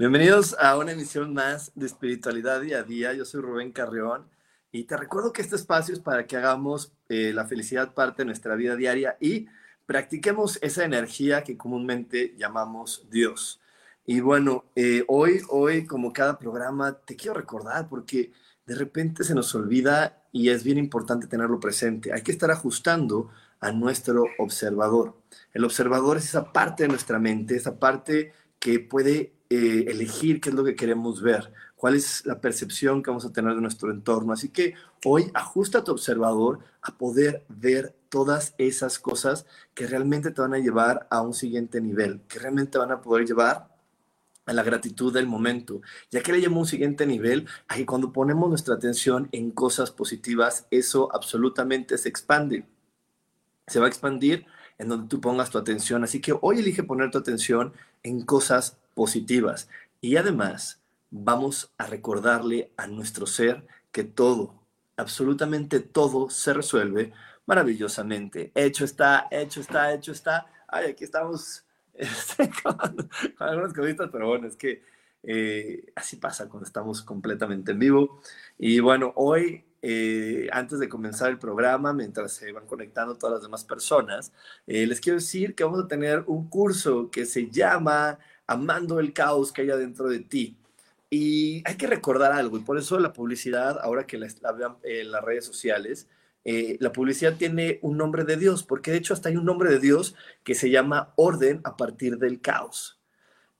Bienvenidos a una emisión más de Espiritualidad Día a Día. Yo soy Rubén Carrión y te recuerdo que este espacio es para que hagamos eh, la felicidad parte de nuestra vida diaria y practiquemos esa energía que comúnmente llamamos Dios. Y bueno, eh, hoy, hoy, como cada programa, te quiero recordar porque de repente se nos olvida y es bien importante tenerlo presente. Hay que estar ajustando a nuestro observador. El observador es esa parte de nuestra mente, esa parte que puede eh, elegir qué es lo que queremos ver, cuál es la percepción que vamos a tener de nuestro entorno. Así que hoy ajusta tu observador a poder ver todas esas cosas que realmente te van a llevar a un siguiente nivel, que realmente van a poder llevar a la gratitud del momento. Ya que le llamo un siguiente nivel, ahí cuando ponemos nuestra atención en cosas positivas, eso absolutamente se expande. Se va a expandir en donde tú pongas tu atención. Así que hoy elige poner tu atención en cosas positivas. Y además vamos a recordarle a nuestro ser que todo, absolutamente todo se resuelve maravillosamente. Hecho está, hecho está, hecho está. Ay, aquí estamos este, con, algunas cositas, pero bueno, es que eh, así pasa cuando estamos completamente en vivo. Y bueno, hoy, eh, antes de comenzar el programa, mientras se van conectando todas las demás personas, eh, les quiero decir que vamos a tener un curso que se llama amando el caos que hay adentro de ti. Y hay que recordar algo, y por eso la publicidad, ahora que la, vean en las redes sociales, eh, la publicidad tiene un nombre de Dios, porque de hecho hasta hay un nombre de Dios que se llama orden a partir del caos.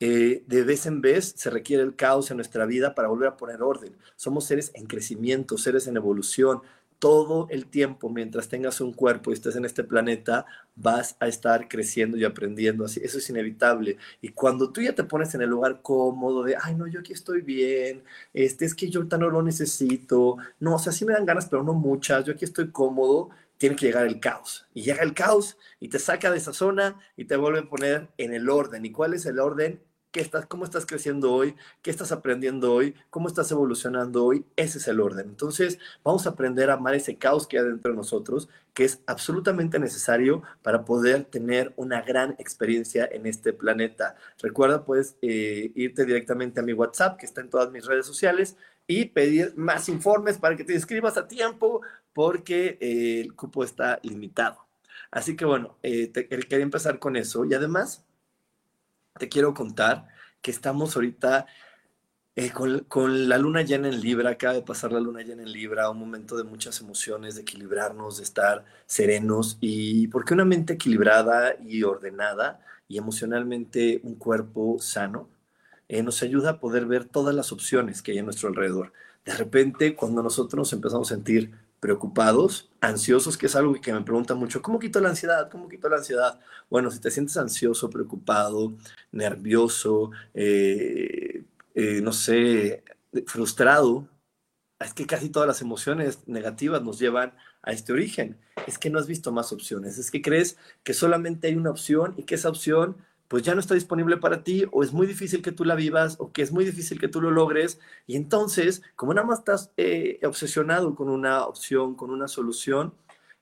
Eh, de vez en vez se requiere el caos en nuestra vida para volver a poner orden. Somos seres en crecimiento, seres en evolución, todo el tiempo, mientras tengas un cuerpo y estés en este planeta, vas a estar creciendo y aprendiendo. Así, eso es inevitable. Y cuando tú ya te pones en el lugar cómodo de, ay, no, yo aquí estoy bien, este, es que yo no lo necesito, no, o sea, sí me dan ganas, pero no muchas, yo aquí estoy cómodo, tiene que llegar el caos. Y llega el caos y te saca de esa zona y te vuelve a poner en el orden. ¿Y cuál es el orden? Qué estás, cómo estás creciendo hoy, qué estás aprendiendo hoy, cómo estás evolucionando hoy. Ese es el orden. Entonces, vamos a aprender a amar ese caos que hay dentro de nosotros, que es absolutamente necesario para poder tener una gran experiencia en este planeta. Recuerda, puedes eh, irte directamente a mi WhatsApp, que está en todas mis redes sociales, y pedir más informes para que te inscribas a tiempo, porque eh, el cupo está limitado. Así que bueno, eh, quería empezar con eso. Y además, te quiero contar que estamos ahorita eh, con, la luna llena en Libra, acaba de pasar la luna llena en Libra, un momento de muchas emociones, de equilibrarnos, de estar serenos y porque una mente equilibrada y ordenada y emocionalmente un cuerpo sano eh, nos ayuda a poder ver todas las opciones que hay a nuestro alrededor. De repente, cuando nosotros nos empezamos a sentir preocupados, ansiosos, que es algo que me preguntan mucho, ¿cómo quito la ansiedad? ¿Cómo quito la ansiedad? Bueno, si te sientes ansioso, preocupado, nervioso, eh, eh, no sé, frustrado, es que casi todas las emociones negativas nos llevan a este origen. Es que no has visto más opciones, es que crees que solamente hay una opción y que esa opción pues ya no está disponible para ti o es muy difícil que tú la vivas o que es muy difícil que tú lo logres. Y entonces, como nada más estás eh, obsesionado con una opción, con una solución,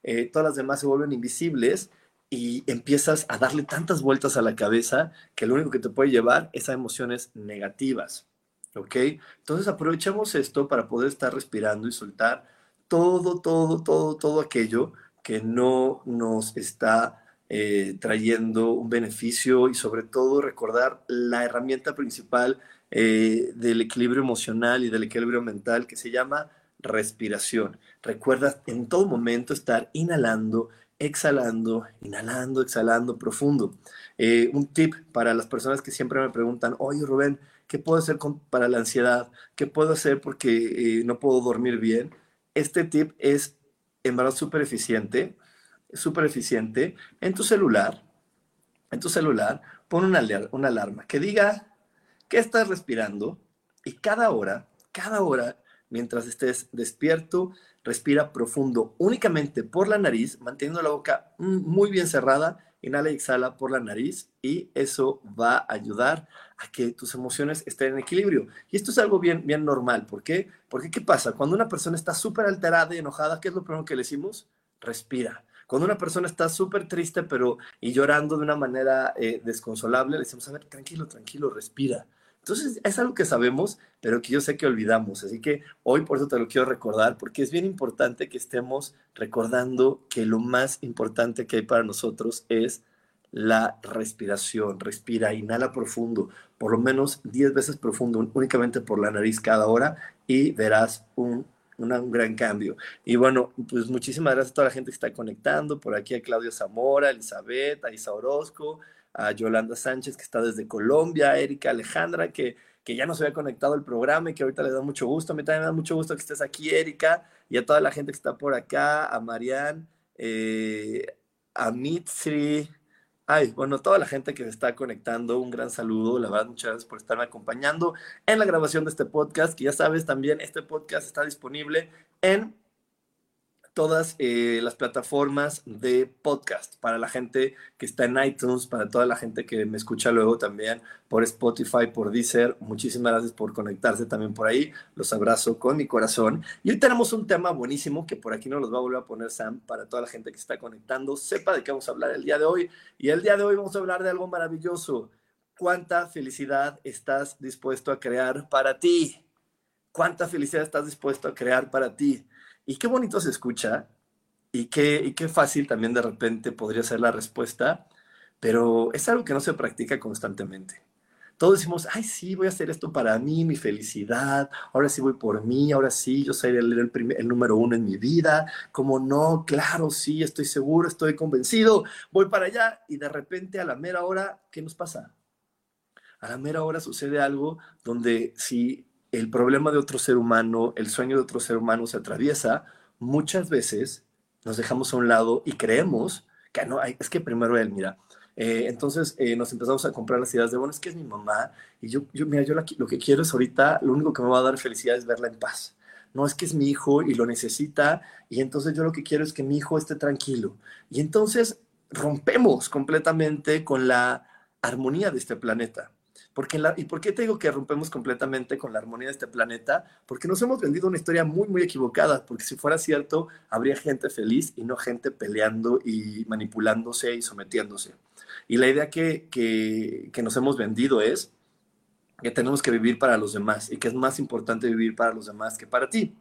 eh, todas las demás se vuelven invisibles y empiezas a darle tantas vueltas a la cabeza que lo único que te puede llevar es a emociones negativas. ¿Ok? Entonces aprovechemos esto para poder estar respirando y soltar todo, todo, todo, todo aquello que no nos está eh, trayendo un beneficio y sobre todo recordar la herramienta principal eh, del equilibrio emocional y del equilibrio mental que se llama respiración. Recuerda en todo momento estar inhalando, exhalando, inhalando, exhalando profundo. Eh, un tip para las personas que siempre me preguntan, oye Rubén, ¿qué puedo hacer para la ansiedad? ¿Qué puedo hacer porque no puedo dormir bien? Este tip es en verdad súper eficiente súper eficiente, en tu celular, en tu celular, pon una, una alarma que diga que estás respirando y cada hora, cada hora, mientras estés despierto, respira profundo únicamente por la nariz, manteniendo la boca muy bien cerrada, inhala y exhala por la nariz y eso va a ayudar a que tus emociones estén en equilibrio. Y esto es algo bien, bien normal. ¿Por qué? Porque ¿qué pasa? Cuando una persona está súper alterada y enojada, ¿qué es lo primero que le decimos? Respira. Cuando una persona está súper triste pero y llorando de una manera eh, desconsolable, le decimos, a ver, tranquilo, tranquilo, respira. Entonces es algo que sabemos, pero que yo sé que olvidamos. Así que hoy por eso te lo quiero recordar, porque es bien importante que estemos recordando que lo más importante que hay para nosotros es la respiración. Respira, inhala profundo, por lo menos 10 veces profundo, únicamente por la nariz cada hora, y verás un un gran cambio. Y bueno, pues muchísimas gracias a toda la gente que está conectando, por aquí a Claudio Zamora, Elizabeth, a Isa Orozco, a Yolanda Sánchez que está desde Colombia, a Erika Alejandra que, que ya no se había conectado al programa y que ahorita le da mucho gusto. A mí también me da mucho gusto que estés aquí, Erika, y a toda la gente que está por acá, a Marianne, eh, a Mitri, Ay, bueno, toda la gente que se está conectando, un gran saludo, la verdad, muchas gracias por estarme acompañando en la grabación de este podcast, que ya sabes también, este podcast está disponible en todas eh, las plataformas de podcast para la gente que está en iTunes, para toda la gente que me escucha luego también por Spotify, por Deezer. Muchísimas gracias por conectarse también por ahí. Los abrazo con mi corazón. Y hoy tenemos un tema buenísimo que por aquí nos los va a volver a poner Sam para toda la gente que está conectando. Sepa de qué vamos a hablar el día de hoy. Y el día de hoy vamos a hablar de algo maravilloso. ¿Cuánta felicidad estás dispuesto a crear para ti? ¿Cuánta felicidad estás dispuesto a crear para ti? Y qué bonito se escucha y qué, y qué fácil también de repente podría ser la respuesta, pero es algo que no se practica constantemente. Todos decimos, ay, sí, voy a hacer esto para mí, mi felicidad, ahora sí voy por mí, ahora sí, yo soy el, número uno en mi vida, como no, claro, sí, estoy seguro, estoy convencido, voy para allá y de repente a la mera hora, ¿qué nos pasa? A la mera hora sucede algo donde si el problema de otro ser humano, el sueño de otro ser humano se atraviesa, muchas veces nos dejamos a un lado y creemos que no, es que primero él, mira. Eh, entonces eh, nos empezamos a comprar las ideas de, bueno, es que es mi mamá y yo, yo mira, yo lo que quiero es ahorita, lo único que me va a dar felicidad es verla en paz. No es que es mi hijo y lo necesita y entonces yo lo que quiero es que mi hijo esté tranquilo. Y entonces rompemos completamente con la armonía de este planeta. Porque ¿Y por qué te digo que rompemos completamente con la armonía de este planeta? Porque nos hemos vendido una historia muy, muy equivocada, porque si fuera cierto, habría gente feliz y no gente peleando y manipulándose y sometiéndose. Y la idea que, que, que nos hemos vendido es que tenemos que vivir para los demás y que es más importante vivir para los demás que para ti.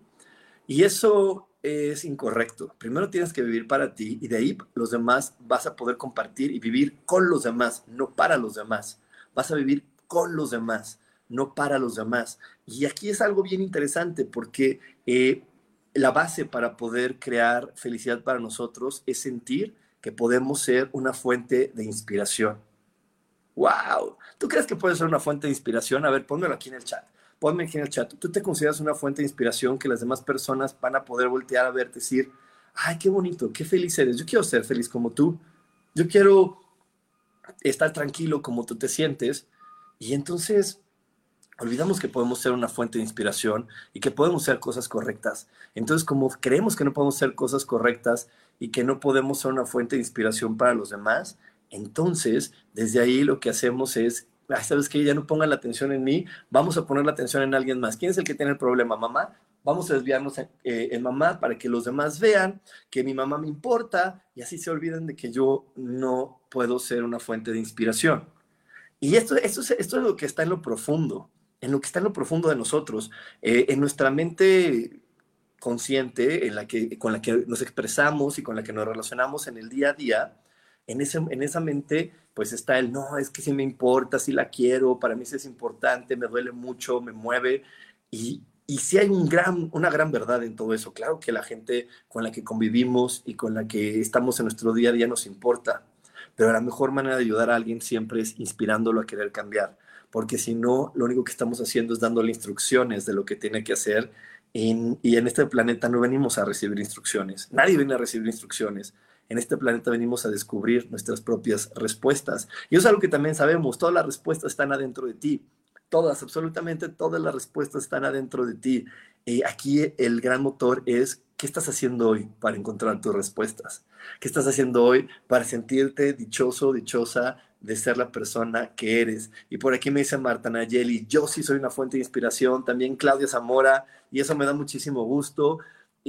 Y eso es incorrecto. Primero tienes que vivir para ti y de ahí los demás vas a poder compartir y vivir con los demás, no para los demás. Vas a vivir con los demás, no para los demás. Y aquí es algo bien interesante porque eh, la base para poder crear felicidad para nosotros es sentir que podemos ser una fuente de inspiración. ¡Wow! ¿Tú crees que puede ser una fuente de inspiración? A ver, pónmelo aquí en el chat. Ponme aquí en el chat. ¿Tú te consideras una fuente de inspiración que las demás personas van a poder voltear a verte decir, ay, qué bonito, qué feliz eres? Yo quiero ser feliz como tú. Yo quiero estar tranquilo como tú te sientes. Y entonces olvidamos que podemos ser una fuente de inspiración y que podemos ser cosas correctas. Entonces, como creemos que no podemos ser cosas correctas y que no podemos ser una fuente de inspiración para los demás, entonces, desde ahí lo que hacemos es, sabes que ya no pongan la atención en mí, vamos a poner la atención en alguien más. ¿Quién es el que tiene el problema? Mamá. Vamos a desviarnos en, eh, en mamá para que los demás vean que mi mamá me importa y así se olviden de que yo no puedo ser una fuente de inspiración. Y esto, esto, es, esto es lo que está en lo profundo, en lo que está en lo profundo de nosotros, eh, en nuestra mente consciente, en la que, con la que nos expresamos y con la que nos relacionamos en el día a día, en, ese, en esa mente pues está el, no, es que sí me importa, sí la quiero, para mí sí es importante, me duele mucho, me mueve. Y, y sí hay un gran, una gran verdad en todo eso. Claro que la gente con la que convivimos y con la que estamos en nuestro día a día nos importa, pero la mejor manera de ayudar a alguien siempre es inspirándolo a querer cambiar, porque si no, lo único que estamos haciendo es dándole instrucciones de lo que tiene que hacer. y en este planeta no venimos a recibir instrucciones, nadie viene a recibir instrucciones en este planeta venimos a descubrir nuestras propias respuestas. Y eso es algo que también sabemos, todas las respuestas están adentro de ti. Todas, absolutamente todas las respuestas están adentro de ti. Y aquí el gran motor es, ¿qué estás haciendo hoy para encontrar tus respuestas? ¿Qué estás haciendo hoy para sentirte dichoso, dichosa de ser la persona que eres? Y por aquí me dice Marta Nayeli, yo sí soy una fuente de inspiración, también Claudia Zamora, y eso me da muchísimo gusto.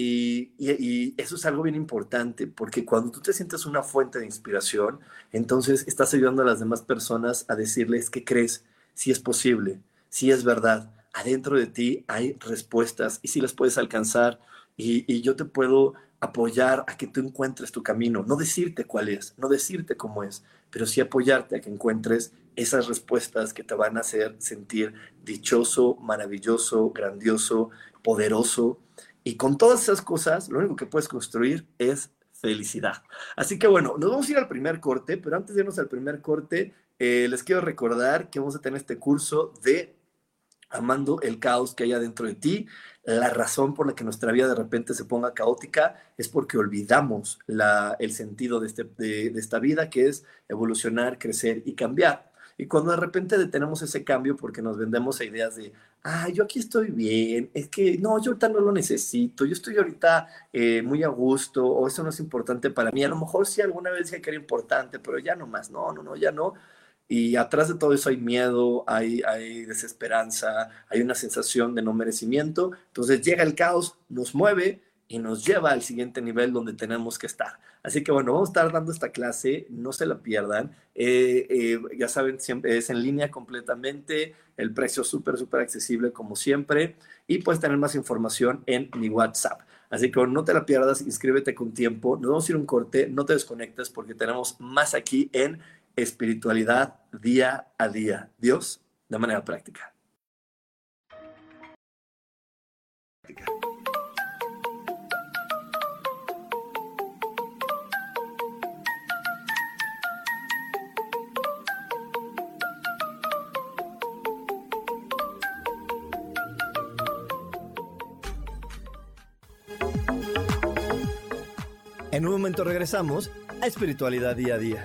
Y, eso es algo bien importante, porque cuando tú te sientes una fuente de inspiración, entonces estás ayudando a las demás personas a decirles que crees, si es posible, si es verdad. Adentro de ti hay respuestas y si las puedes alcanzar. Y, yo te puedo apoyar a que tú encuentres tu camino, no decirte cuál es, no decirte cómo es, pero sí apoyarte a que encuentres esas respuestas que te van a hacer sentir dichoso, maravilloso, grandioso, poderoso y con todas esas cosas, lo único que puedes construir es felicidad. Así que bueno, nos vamos a ir al primer corte, pero antes de irnos al primer corte, eh, les quiero recordar que vamos a tener este curso de amando el caos que hay adentro de ti. La razón por la que nuestra vida de repente se ponga caótica es porque olvidamos el sentido de, este, de esta vida, que es evolucionar, crecer y cambiar. Y cuando de repente detenemos ese cambio porque nos vendemos a ideas de, ah, yo aquí estoy bien, es que no, yo ahorita no lo necesito, yo estoy ahorita eh, muy a gusto, o eso no es importante para mí. A lo mejor sí alguna vez dije que era importante, pero ya no más, no, no, no, ya no. Y atrás de todo eso hay miedo, hay, hay desesperanza, hay una sensación de no merecimiento. Entonces llega el caos, nos mueve y nos lleva al siguiente nivel donde tenemos que estar. Así que bueno, vamos a estar dando esta clase, no se la pierdan. Eh, eh, ya saben, siempre es en línea completamente, el precio súper, súper accesible como siempre y puedes tener más información en mi WhatsApp. Así que no te la pierdas, inscríbete con tiempo, nos vamos a ir un corte, no te desconectes porque tenemos más aquí en espiritualidad día a día. Dios de manera práctica. En un momento regresamos a Espiritualidad Día a Día.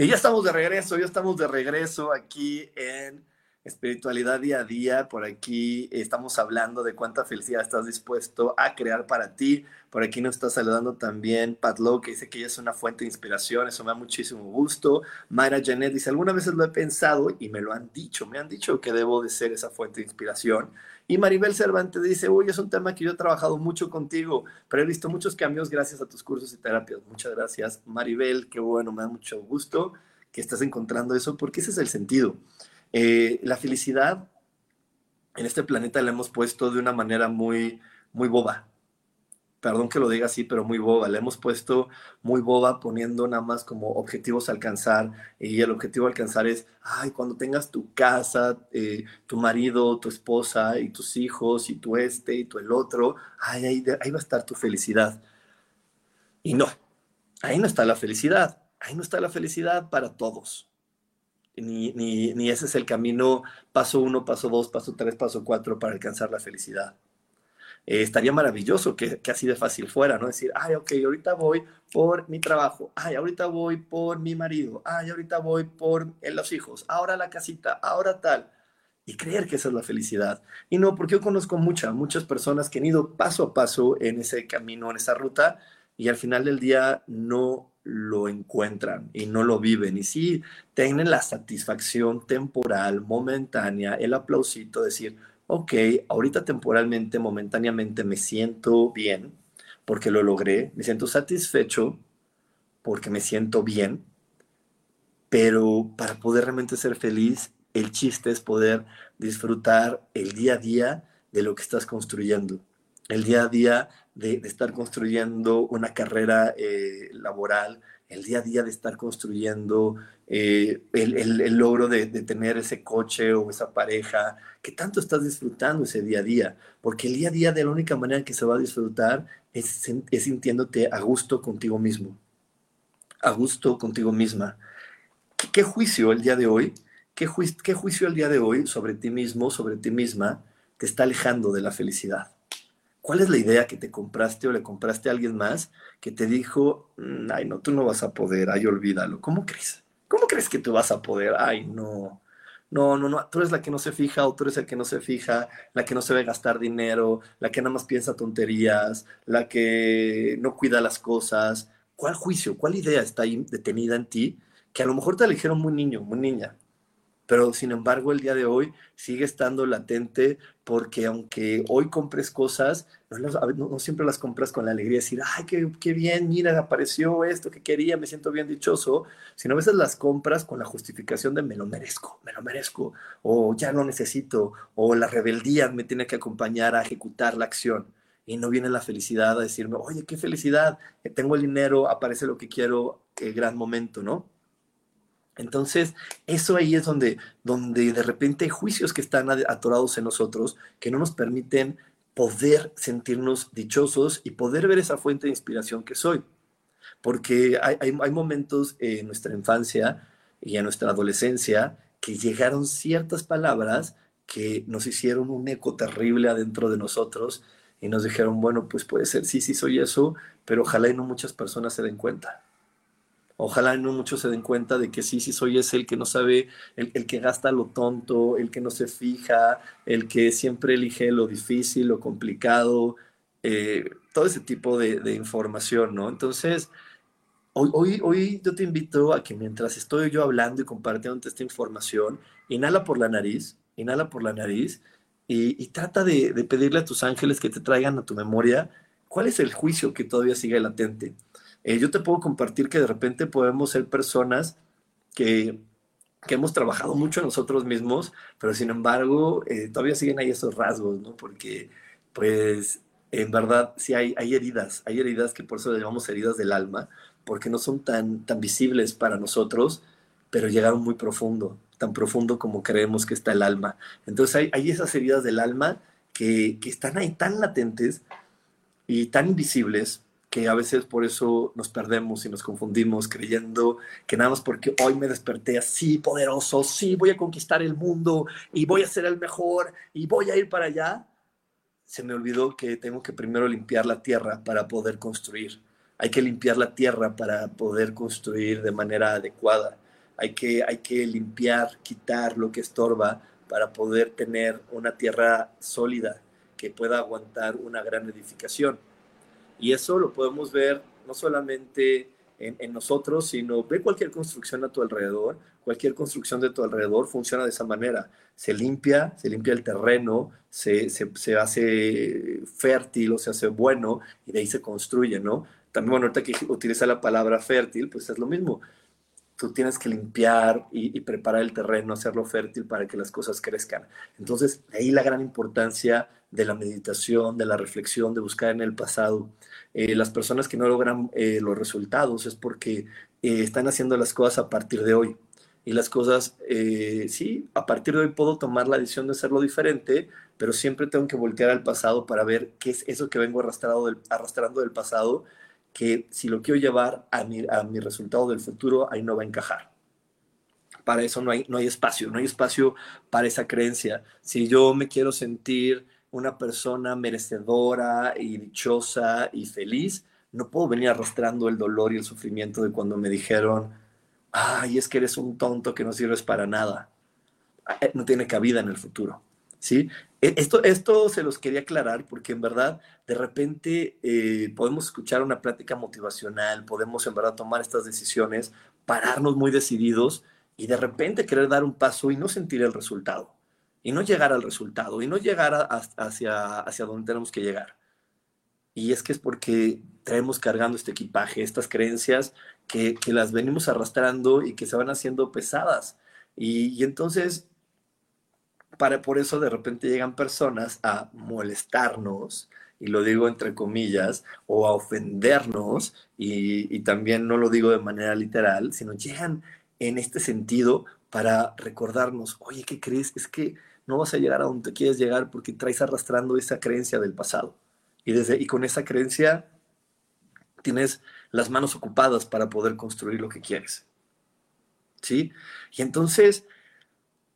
Y ya estamos de regreso, ya estamos de regreso aquí en espiritualidad día a día. Por aquí estamos hablando de cuánta felicidad estás dispuesto a crear para ti. Por aquí nos está saludando también Pat Lowe, que dice que ella es una fuente de inspiración. Eso me da muchísimo gusto. Mayra Janet dice, algunas veces lo he pensado y me lo han dicho. Me han dicho que debo de ser esa fuente de inspiración. Y Maribel Cervantes dice, uy, es un tema que yo he trabajado mucho contigo, pero he visto muchos cambios gracias a tus cursos y terapias. Muchas gracias, Maribel. Qué bueno, me da mucho gusto que estás encontrando eso, porque ese es el sentido. Eh, la felicidad en este planeta la hemos puesto de una manera muy, muy boba. Perdón que lo diga así, pero muy boba. La hemos puesto muy boba poniendo nada más como objetivos a alcanzar. Y el objetivo a alcanzar es, ay, cuando tengas tu casa, eh, tu marido, tu esposa y tus hijos y tu este y tu el otro, ay, ahí, ahí va a estar tu felicidad. Y no, ahí no está la felicidad. Ahí no está la felicidad para todos ni, ese es el camino paso uno, paso dos, paso tres, paso cuatro para alcanzar la felicidad. Eh, estaría maravilloso que, así de fácil fuera, ¿no? Decir, ay, ok, ahorita voy por mi trabajo, ay, ahorita voy por mi marido, ay, ahorita voy por los hijos, ahora la casita, ahora tal. Y creer que esa es la felicidad. Y no, porque yo conozco muchas, muchas personas que han ido paso a paso en ese camino, en esa ruta, y al final del día no lo encuentran y no lo viven. Y sí tienen la satisfacción temporal, momentánea, el aplausito, decir, ok, ahorita temporalmente, momentáneamente me siento bien porque lo logré, me siento satisfecho porque me siento bien, pero para poder realmente ser feliz, el chiste es poder disfrutar el día a día de lo que estás construyendo, el día a día de, estar construyendo una carrera eh, laboral, el día a día de estar construyendo eh, el, logro de, tener ese coche o esa pareja, que tanto estás disfrutando ese día a día, porque el día a día de la única manera que se va a disfrutar es, sintiéndote a gusto contigo mismo, a gusto contigo misma. ¿Qué, juicio el día de hoy? ¿Qué, ¿Qué juicio el día de hoy sobre ti mismo, sobre ti misma, te está alejando de la felicidad? ¿Cuál es la idea que te compraste o le compraste a alguien más que te dijo, mm, ay, no, tú no vas a poder, ay, olvídalo? ¿Cómo crees? ¿Cómo crees que tú vas a poder? Ay, no. No, no, no, tú eres la que no se fija o tú eres el que no se fija, la que no se ve gastar dinero, la que nada más piensa tonterías, la que no cuida las cosas. ¿Cuál juicio, cuál idea está ahí detenida en ti que a lo mejor te eligieron muy niño, muy niña? Pero sin embargo el día de hoy sigue estando latente porque aunque hoy compres cosas, no, siempre las compras con la alegría de decir, ay, qué, qué, bien, mira, apareció esto que quería, me siento bien dichoso, sino a veces las compras con la justificación de me lo merezco, me lo merezco, o ya lo necesito, o la rebeldía me tiene que acompañar a ejecutar la acción. Y no viene la felicidad a decirme, oye, qué felicidad, tengo el dinero, aparece lo que quiero, qué gran momento, ¿no? Entonces, eso ahí es donde, donde de repente hay juicios que están atorados en nosotros que no nos permiten poder sentirnos dichosos y poder ver esa fuente de inspiración que soy. Porque hay, hay, momentos en nuestra infancia y en nuestra adolescencia que llegaron ciertas palabras que nos hicieron un eco terrible adentro de nosotros y nos dijeron, bueno, pues puede ser, sí, sí soy eso, pero ojalá y no muchas personas se den cuenta. Ojalá no muchos se den cuenta de que sí, sí soy ese el que no sabe, el, que gasta lo tonto, el que no se fija, el que siempre elige lo difícil, lo complicado, eh, todo ese tipo de, información, ¿no? Entonces, hoy, hoy, hoy yo te invito a que mientras estoy yo hablando y compartiendo esta información, inhala por la nariz, inhala por la nariz y, trata de pedirle a tus ángeles que te traigan a tu memoria cuál es el juicio que todavía sigue latente eh, yo te puedo compartir que de repente podemos ser personas que, que hemos trabajado mucho nosotros mismos, pero sin embargo eh, todavía siguen ahí esos rasgos, ¿no? Porque pues en verdad sí hay, hay heridas, hay heridas que por eso le llamamos heridas del alma, porque no son tan, tan visibles para nosotros, pero llegaron muy profundo, tan profundo como creemos que está el alma. Entonces hay, hay esas heridas del alma que, que están ahí tan latentes y tan invisibles que a veces por eso nos perdemos y nos confundimos creyendo que nada más porque hoy me desperté así poderoso, sí, voy a conquistar el mundo y voy a ser el mejor y voy a ir para allá, se me olvidó que tengo que primero limpiar la tierra para poder construir. Hay que limpiar la tierra para poder construir de manera adecuada. Hay que, hay que limpiar, quitar lo que estorba para poder tener una tierra sólida que pueda aguantar una gran edificación. Y eso lo podemos ver no solamente en, nosotros, sino ve cualquier construcción a tu alrededor, cualquier construcción de tu alrededor funciona de esa manera. Se limpia, se limpia el terreno, se, se, hace fértil o se hace bueno y de ahí se construye, ¿no? También, bueno, ahorita que utiliza la palabra fértil, pues es lo mismo tú tienes que limpiar y, preparar el terreno, hacerlo fértil para que las cosas crezcan. Entonces, ahí la gran importancia de la meditación, de la reflexión, de buscar en el pasado. Eh, las personas que no logran eh, los resultados es porque eh, están haciendo las cosas a partir de hoy. Y las cosas, sí, a partir de hoy puedo tomar la decisión de hacerlo diferente, pero siempre tengo que voltear al pasado para ver qué es eso que vengo arrastrando del pasado que si lo quiero llevar a mi, a mi resultado del futuro, ahí no va a encajar. Para eso no hay, no hay espacio, no hay espacio para esa creencia. Si yo me quiero sentir una persona merecedora y dichosa y feliz, no puedo venir arrastrando el dolor y el sufrimiento de cuando me dijeron, ay, es que eres un tonto que no sirves para nada. Eh, no tiene cabida en el futuro. ¿sí? E, esto, esto se los quería aclarar porque en verdad de repente eh, podemos escuchar una plática motivacional, podemos en verdad tomar estas decisiones, pararnos muy decididos y de repente querer dar un paso y no sentir el resultado, y no llegar al resultado, y no llegar hacia, hacia donde tenemos que llegar. Y es que es porque traemos cargando este equipaje, estas creencias que, que las venimos arrastrando y que se van haciendo pesadas. Y, y entonces para, por eso de repente llegan personas a molestarnos, y lo digo entre comillas, o a ofendernos, y, también no lo digo de manera literal, sino llegan en este sentido para recordarnos, oye, ¿qué crees? Es que no vas a llegar a donde quieres llegar porque traes arrastrando esa creencia del pasado. Y, desde, y con esa creencia tienes las manos ocupadas para poder construir lo que quieres. ¿Sí? Y entonces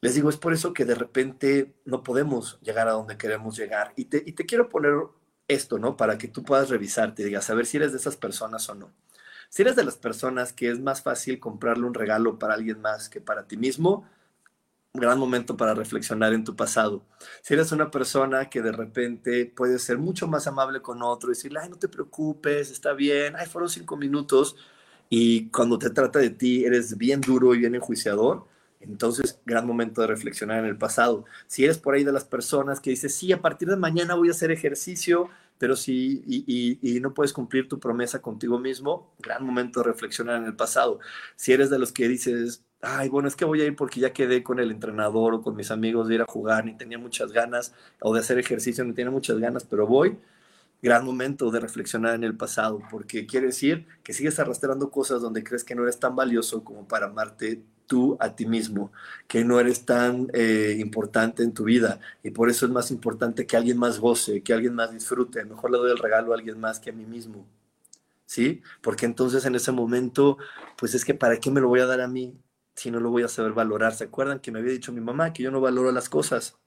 les digo, es por eso que de repente no podemos llegar a donde queremos llegar. Y te, y te quiero poner esto, ¿no? Para que tú puedas revisarte y digas, a ver si eres de esas personas o no. Si eres de las personas que es más fácil comprarle un regalo para alguien más que para ti mismo, gran momento para reflexionar en tu pasado. Si eres una persona que de repente puede ser mucho más amable con otro y decirle, ay, no te preocupes, está bien, ay, fueron cinco minutos, y cuando te trata de ti eres bien duro y bien enjuiciador, entonces, gran momento de reflexionar en el pasado. Si eres por ahí de las personas que dices, sí, a partir de mañana voy a hacer ejercicio, pero si y, no puedes cumplir tu promesa contigo mismo, gran momento de reflexionar en el pasado. Si eres de los que dices, ay, bueno, es que voy a ir porque ya quedé con el entrenador o con mis amigos de ir a jugar, ni tenía muchas ganas, o de hacer ejercicio, ni tenía muchas ganas, pero voy, gran momento de reflexionar en el pasado, porque quiere decir que sigues arrastrando cosas donde crees que no eres tan valioso como para amarte tú a ti mismo, que no eres tan eh, importante en tu vida y por eso es más importante que alguien más goce, que alguien más disfrute. Mejor le doy el regalo a alguien más que a mí mismo. ¿Sí? Porque entonces en ese momento, pues es que ¿para qué me lo voy a dar a mí si no lo voy a saber valorar? ¿Se acuerdan que me había dicho mi mamá que yo no valoro las cosas?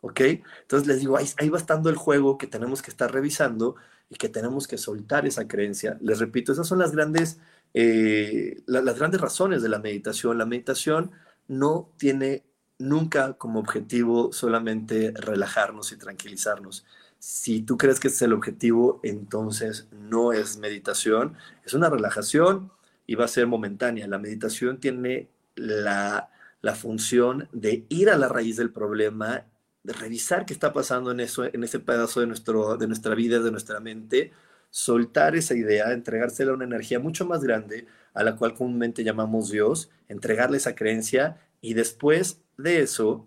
¿Ok? Entonces les digo, ahí, ahí va estando el juego que tenemos que estar revisando y que tenemos que soltar esa creencia. Les repito, esas son las grandes eh, las grandes razones de la meditación. La meditación no tiene nunca como objetivo solamente relajarnos y tranquilizarnos. Si tú crees que ese es el objetivo, entonces no es meditación, es una relajación y va a ser momentánea. La meditación tiene la, la función de ir a la raíz del problema, de revisar qué está pasando en, eso, en ese pedazo de, nuestro, de nuestra vida, de nuestra mente, soltar esa idea, entregársela a una energía mucho más grande, a la cual comúnmente llamamos Dios, entregarle esa creencia y después de eso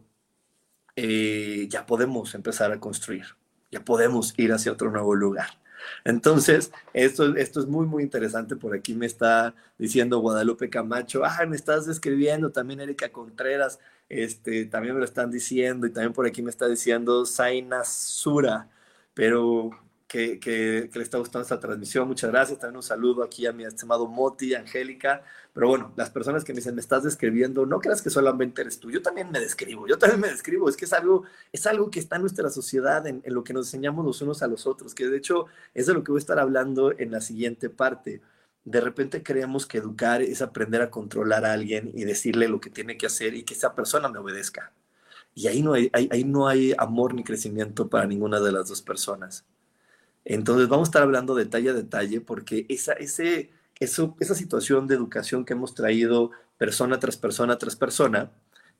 eh, ya podemos empezar a construir, ya podemos ir hacia otro nuevo lugar. Entonces, esto, esto es muy, muy interesante. Por aquí me está diciendo Guadalupe Camacho, ah, me estás describiendo, también Erika Contreras, este, también me lo están diciendo, y también por aquí me está diciendo Zaina Sura, pero que, que, le está gustando esta transmisión. Muchas gracias. También un saludo aquí a mi estimado Moti, Angélica. Pero bueno, las personas que me dicen, me estás describiendo, no creas que solamente eres tú. Yo también me describo, yo también me describo. Es que es algo, es algo que está en nuestra sociedad, en, en lo que nos enseñamos los unos a los otros, que de hecho es de lo que voy a estar hablando en la siguiente parte. De repente creemos que educar es aprender a controlar a alguien y decirle lo que tiene que hacer y que esa persona me obedezca. Y ahí no hay, ahí no hay amor ni crecimiento para ninguna de las dos personas. Entonces vamos a estar hablando detalle a detalle porque esa, ese, eso, esa situación de educación que hemos traído persona tras persona tras persona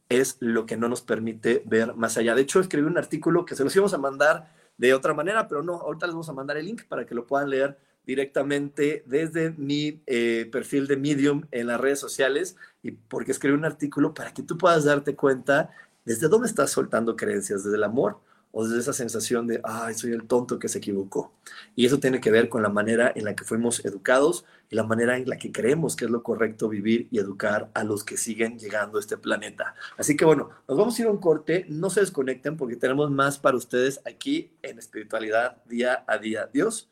es lo que no nos permite ver más allá. De hecho, escribí un artículo que se los íbamos a mandar de otra manera, pero no, ahorita les vamos a mandar el link para que lo puedan leer directamente desde mi eh, perfil de Medium en las redes sociales y porque escribí un artículo para que tú puedas darte cuenta desde dónde estás soltando creencias, desde el amor o desde esa sensación de, ay, soy el tonto que se equivocó. Y eso tiene que ver con la manera en la que fuimos educados y la manera en la que creemos que es lo correcto vivir y educar a los que siguen llegando a este planeta. Así que bueno, nos vamos a ir a un corte, no se desconecten porque tenemos más para ustedes aquí en espiritualidad día a día. Dios,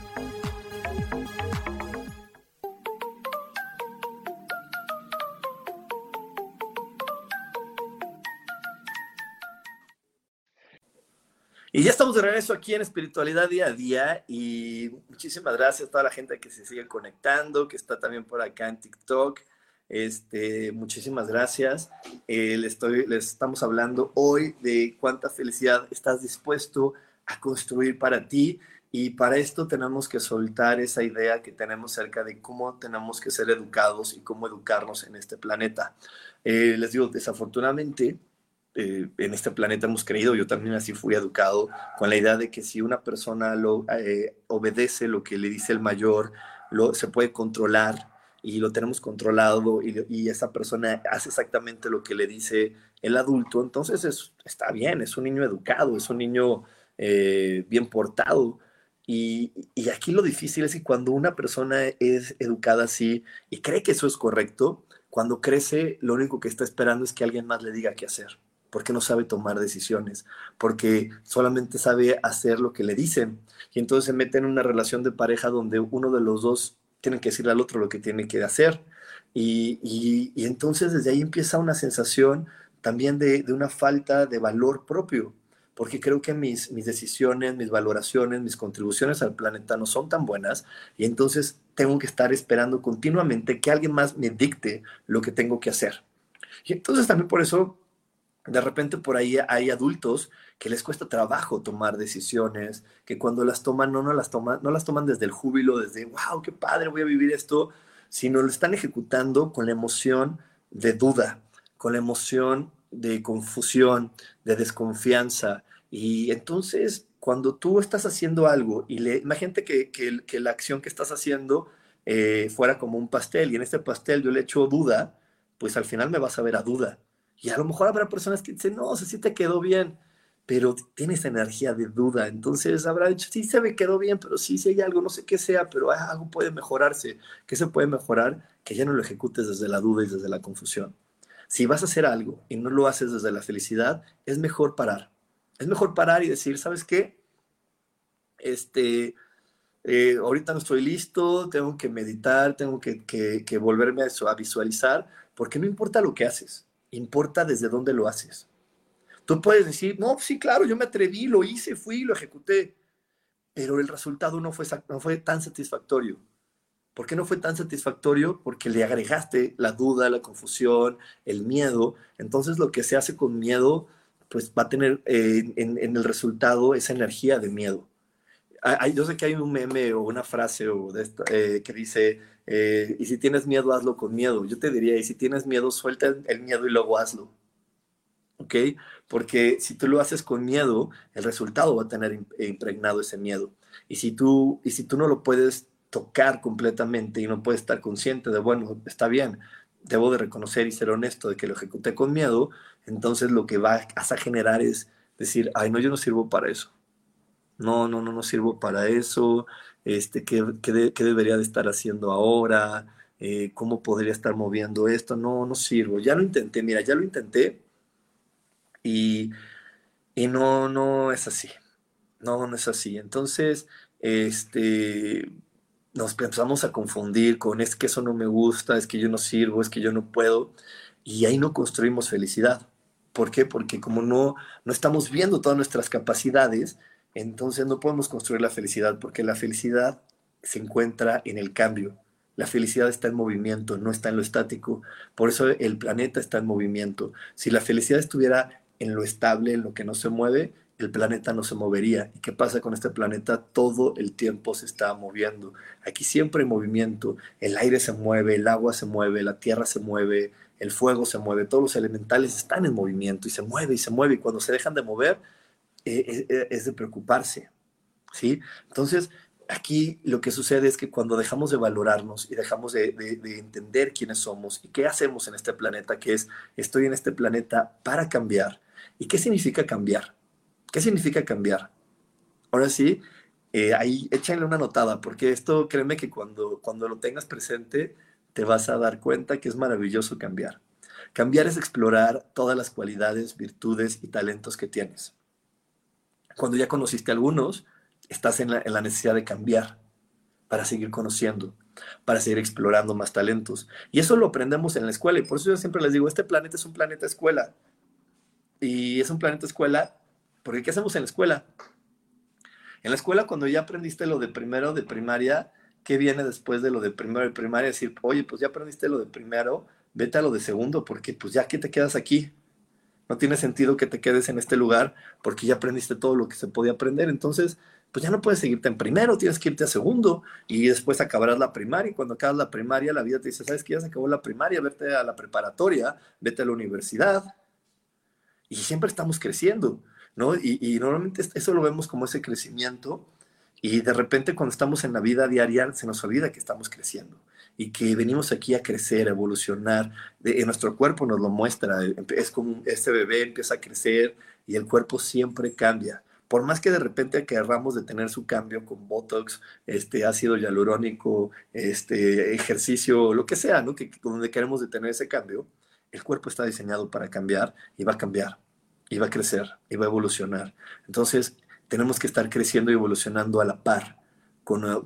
Y ya estamos de regreso aquí en Espiritualidad Día a Día y muchísimas gracias a toda la gente que se sigue conectando, que está también por acá en TikTok. Este, muchísimas gracias. Eh, les, estoy, les estamos hablando hoy de cuánta felicidad estás dispuesto a construir para ti y para esto tenemos que soltar esa idea que tenemos acerca de cómo tenemos que ser educados y cómo educarnos en este planeta. Eh, les digo, desafortunadamente, eh, en este planeta hemos creído, yo también así fui educado, con la idea de que si una persona lo, eh, obedece lo que le dice el mayor, lo, se puede controlar y lo tenemos controlado y, esa persona hace exactamente lo que le dice el adulto, entonces es, está bien, es un niño educado, es un niño eh, bien portado. Y, y aquí lo difícil es que cuando una persona es educada así y cree que eso es correcto, cuando crece, lo único que está esperando es que alguien más le diga qué hacer porque no sabe tomar decisiones, porque solamente sabe hacer lo que le dicen. Y entonces se mete en una relación de pareja donde uno de los dos tiene que decirle al otro lo que tiene que hacer. Y, entonces desde ahí empieza una sensación también de, de, una falta de valor propio, porque creo que mis, mis decisiones, mis valoraciones, mis contribuciones al planeta no son tan buenas y entonces tengo que estar esperando continuamente que alguien más me dicte lo que tengo que hacer. Y entonces también por eso de repente por ahí hay adultos que les cuesta trabajo tomar decisiones, que cuando las toman no, no, las, toman, no las toman desde el júbilo, desde, wow, qué padre, voy a vivir esto, sino lo están ejecutando con la emoción de duda, con la emoción de confusión, de desconfianza. Y entonces, cuando tú estás haciendo algo y le, imagínate que, que, la acción que estás haciendo eh, fuera como un pastel y en este pastel yo le echo duda, pues al final me vas a ver a duda y a lo mejor habrá personas que dicen, no, o sea, sí te quedó bien, pero tienes energía de duda. Entonces habrá dicho, sí se me quedó bien, pero sí, sí hay algo, no sé qué sea, pero algo puede mejorarse. ¿Qué se puede mejorar? Que ya no lo ejecutes desde la duda y desde la confusión. Si vas a hacer algo y no lo haces desde la felicidad, es mejor parar. Es mejor parar y decir, ¿sabes qué? Este, eh, ahorita no estoy listo, tengo que meditar, tengo que, que volverme a visualizar, porque no importa lo que haces importa desde dónde lo haces. Tú puedes decir, no, sí, claro, yo me atreví, lo hice, fui, lo ejecuté, pero el resultado no fue, tan satisfactorio. ¿Por qué no fue tan satisfactorio? Porque le agregaste la duda, la confusión, el miedo. Entonces lo que se hace con miedo, pues va a tener eh, en, el resultado esa energía de miedo. Yo sé que hay un meme o una frase o de eh, que dice, eh, y si tienes miedo, hazlo con miedo. Yo te diría, y si tienes miedo, suelta el miedo y luego hazlo. ¿Ok? Porque si tú lo haces con miedo, el resultado va a tener impregnado ese miedo. Y si tú, y si tú no lo puedes tocar completamente y no puedes estar consciente de, bueno, está bien, debo de reconocer y ser honesto de que lo ejecuté con miedo, entonces lo que vas a generar es decir, ay, no, yo no sirvo para eso. No, no, no, no sirvo para eso este, qué, debería de estar haciendo ahora, eh, cómo podría estar moviendo esto, no, no sirvo. Ya lo intenté, mira, ya lo intenté y, y no, no es así. No, no es así. Entonces, este, nos empezamos a confundir con es que eso no me gusta, es que yo no sirvo, es que yo no puedo, y ahí no construimos felicidad. ¿Por qué? Porque como no, no estamos viendo todas nuestras capacidades, entonces no podemos construir la felicidad porque la felicidad se encuentra en el cambio. La felicidad está en movimiento, no está en lo estático. Por eso el planeta está en movimiento. Si la felicidad estuviera en lo estable, en lo que no se mueve, el planeta no se movería. ¿Y qué pasa con este planeta? Todo el tiempo se está moviendo. Aquí siempre hay movimiento. El aire se mueve, el agua se mueve, la tierra se mueve, el fuego se mueve. Todos los elementales están en movimiento y se mueve y se mueve. Y cuando se dejan de mover, eh, eh, es de preocuparse, ¿sí? Entonces, aquí lo que sucede es que cuando dejamos de valorarnos y dejamos de, entender quiénes somos y qué hacemos en este planeta, que es, estoy en este planeta para cambiar. ¿Y qué significa cambiar? ¿Qué significa cambiar? Ahora sí, eh, ahí échenle una notada, porque esto créeme que cuando, cuando lo tengas presente, te vas a dar cuenta que es maravilloso cambiar. Cambiar es explorar todas las cualidades, virtudes y talentos que tienes. Cuando ya conociste algunos, estás en la, necesidad de cambiar para seguir conociendo, para seguir explorando más talentos. Y eso lo aprendemos en la escuela. Y por eso yo siempre les digo, este planeta es un planeta escuela. Y es un planeta escuela, porque ¿qué hacemos en la escuela? En la escuela, cuando ya aprendiste lo de primero de primaria, ¿qué viene después de lo de primero de primaria? Decir, oye, pues ya aprendiste lo de primero, vete a lo de segundo, porque pues ya que te quedas aquí. No tiene sentido que te quedes en este lugar porque ya aprendiste todo lo que se podía aprender. Entonces, pues ya no puedes seguirte en primero, tienes que irte a segundo y después acabarás la primaria. Y cuando acabas la primaria, la vida te dice, ¿sabes qué? Ya se acabó la primaria, vete a la preparatoria, vete a la universidad. Y siempre estamos creciendo, ¿no? Y, y normalmente eso lo vemos como ese crecimiento y de repente cuando estamos en la vida diaria se nos olvida que estamos creciendo y que venimos aquí a crecer, a evolucionar. De, nuestro cuerpo nos lo muestra, es como este bebé empieza a crecer y el cuerpo siempre cambia. Por más que de repente querramos detener su cambio con Botox, este ácido hialurónico, este ejercicio, lo que sea, ¿no? Que, donde queremos detener ese cambio, el cuerpo está diseñado para cambiar y va a cambiar, y va a crecer, y va a evolucionar. Entonces, tenemos que estar creciendo y evolucionando a la par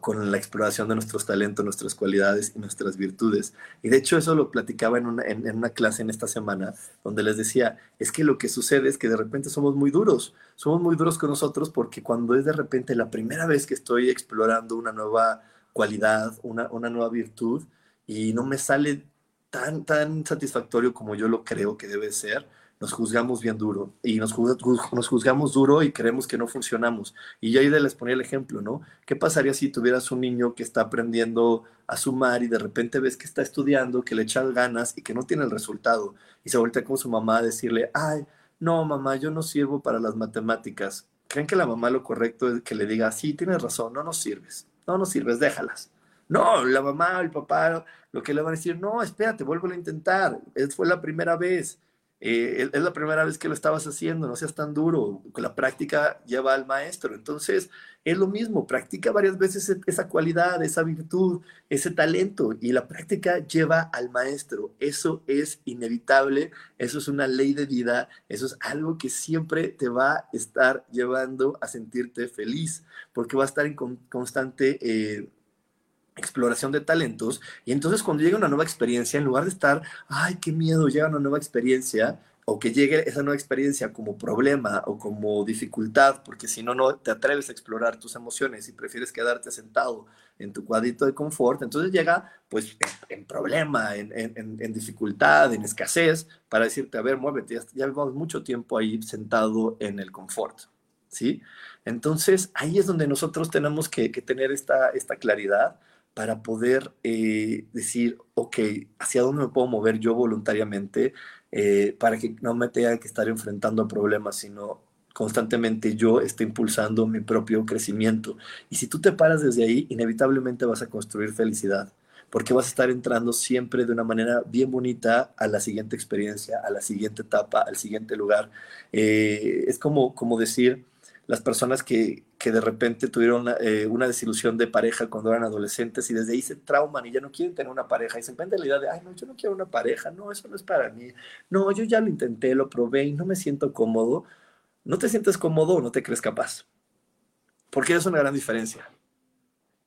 con, la exploración de nuestros talentos, nuestras cualidades y nuestras virtudes. Y de hecho eso lo platicaba en una, en, una clase en esta semana, donde les decía, es que lo que sucede es que de repente somos muy duros, somos muy duros con nosotros porque cuando es de repente la primera vez que estoy explorando una nueva cualidad, una, una nueva virtud, y no me sale tan, tan satisfactorio como yo lo creo que debe ser, nos juzgamos bien duro y nos, nos juzgamos duro y creemos que no funcionamos. Y yo ahí les ponía el ejemplo, ¿no? ¿Qué pasaría si tuvieras un niño que está aprendiendo a sumar y de repente ves que está estudiando, que le echa ganas y que no tiene el resultado? Y se vuelve con su mamá a decirle, ay, no, mamá, yo no sirvo para las matemáticas. ¿Creen que la mamá lo correcto es que le diga, sí, tienes razón, no nos sirves, no nos sirves, déjalas? No, la mamá, el papá, lo que le van a decir, no, espérate, vuelvo a intentar, fue la primera vez eh, es la primera vez que lo estabas haciendo, no seas tan duro, la práctica lleva al maestro. Entonces, es lo mismo, practica varias veces esa cualidad, esa virtud, ese talento, y la práctica lleva al maestro. Eso es inevitable, eso es una ley de vida, eso es algo que siempre te va a estar llevando a sentirte feliz, porque va a estar en constante... Eh, exploración de talentos. Y entonces cuando llega una nueva experiencia, en lugar de estar, ay, qué miedo, llega una nueva experiencia, o que llegue esa nueva experiencia como problema o como dificultad, porque si no, no te atreves a explorar tus emociones y prefieres quedarte sentado en tu cuadrito de confort, entonces llega pues en, problema, en, en, dificultad, en escasez, para decirte, a ver, muévete, ya, ya llevamos mucho tiempo ahí sentado en el confort, ¿sí? Entonces ahí es donde nosotros tenemos que, que tener esta, esta claridad para poder eh, decir, ok, ¿hacia dónde me puedo mover yo voluntariamente eh, para que no me tenga que estar enfrentando a problemas, sino constantemente yo esté impulsando mi propio crecimiento? Y si tú te paras desde ahí, inevitablemente vas a construir felicidad, porque vas a estar entrando siempre de una manera bien bonita a la siguiente experiencia, a la siguiente etapa, al siguiente lugar. Eh, es como, como decir, las personas que, que de repente tuvieron eh, una desilusión de pareja cuando eran adolescentes y desde ahí se trauman y ya no quieren tener una pareja y se venden la idea de, ay, no, yo no quiero una pareja, no, eso no es para mí, no, yo ya lo intenté, lo probé y no me siento cómodo, no te sientes cómodo o no te crees capaz, porque es una gran diferencia.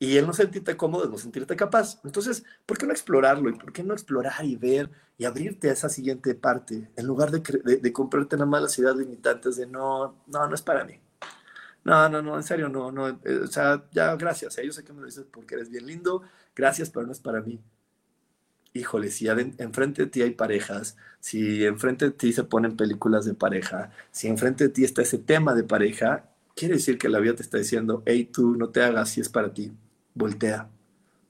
Y el no sentirte cómodo es no sentirte capaz. Entonces, ¿por qué no explorarlo? ¿Y por qué no explorar y ver y abrirte a esa siguiente parte en lugar de, de, de comprarte nada más las ideas limitantes de no, no, no es para mí? No, no, no, en serio, no, no, eh, o sea, ya, gracias, eh, yo sé que me lo dices porque eres bien lindo, gracias, pero no es para mí. Híjole, si enfrente de ti hay parejas, si enfrente de ti se ponen películas de pareja, si enfrente de ti está ese tema de pareja, quiere decir que la vida te está diciendo, hey, tú no te hagas si es para ti, voltea,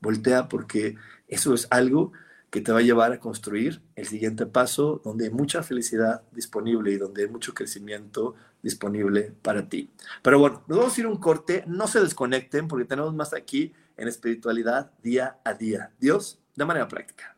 voltea porque eso es algo que te va a llevar a construir el siguiente paso donde hay mucha felicidad disponible y donde hay mucho crecimiento disponible para ti. Pero bueno, nos vamos a ir un corte, no se desconecten porque tenemos más aquí en espiritualidad día a día. Dios, de manera práctica.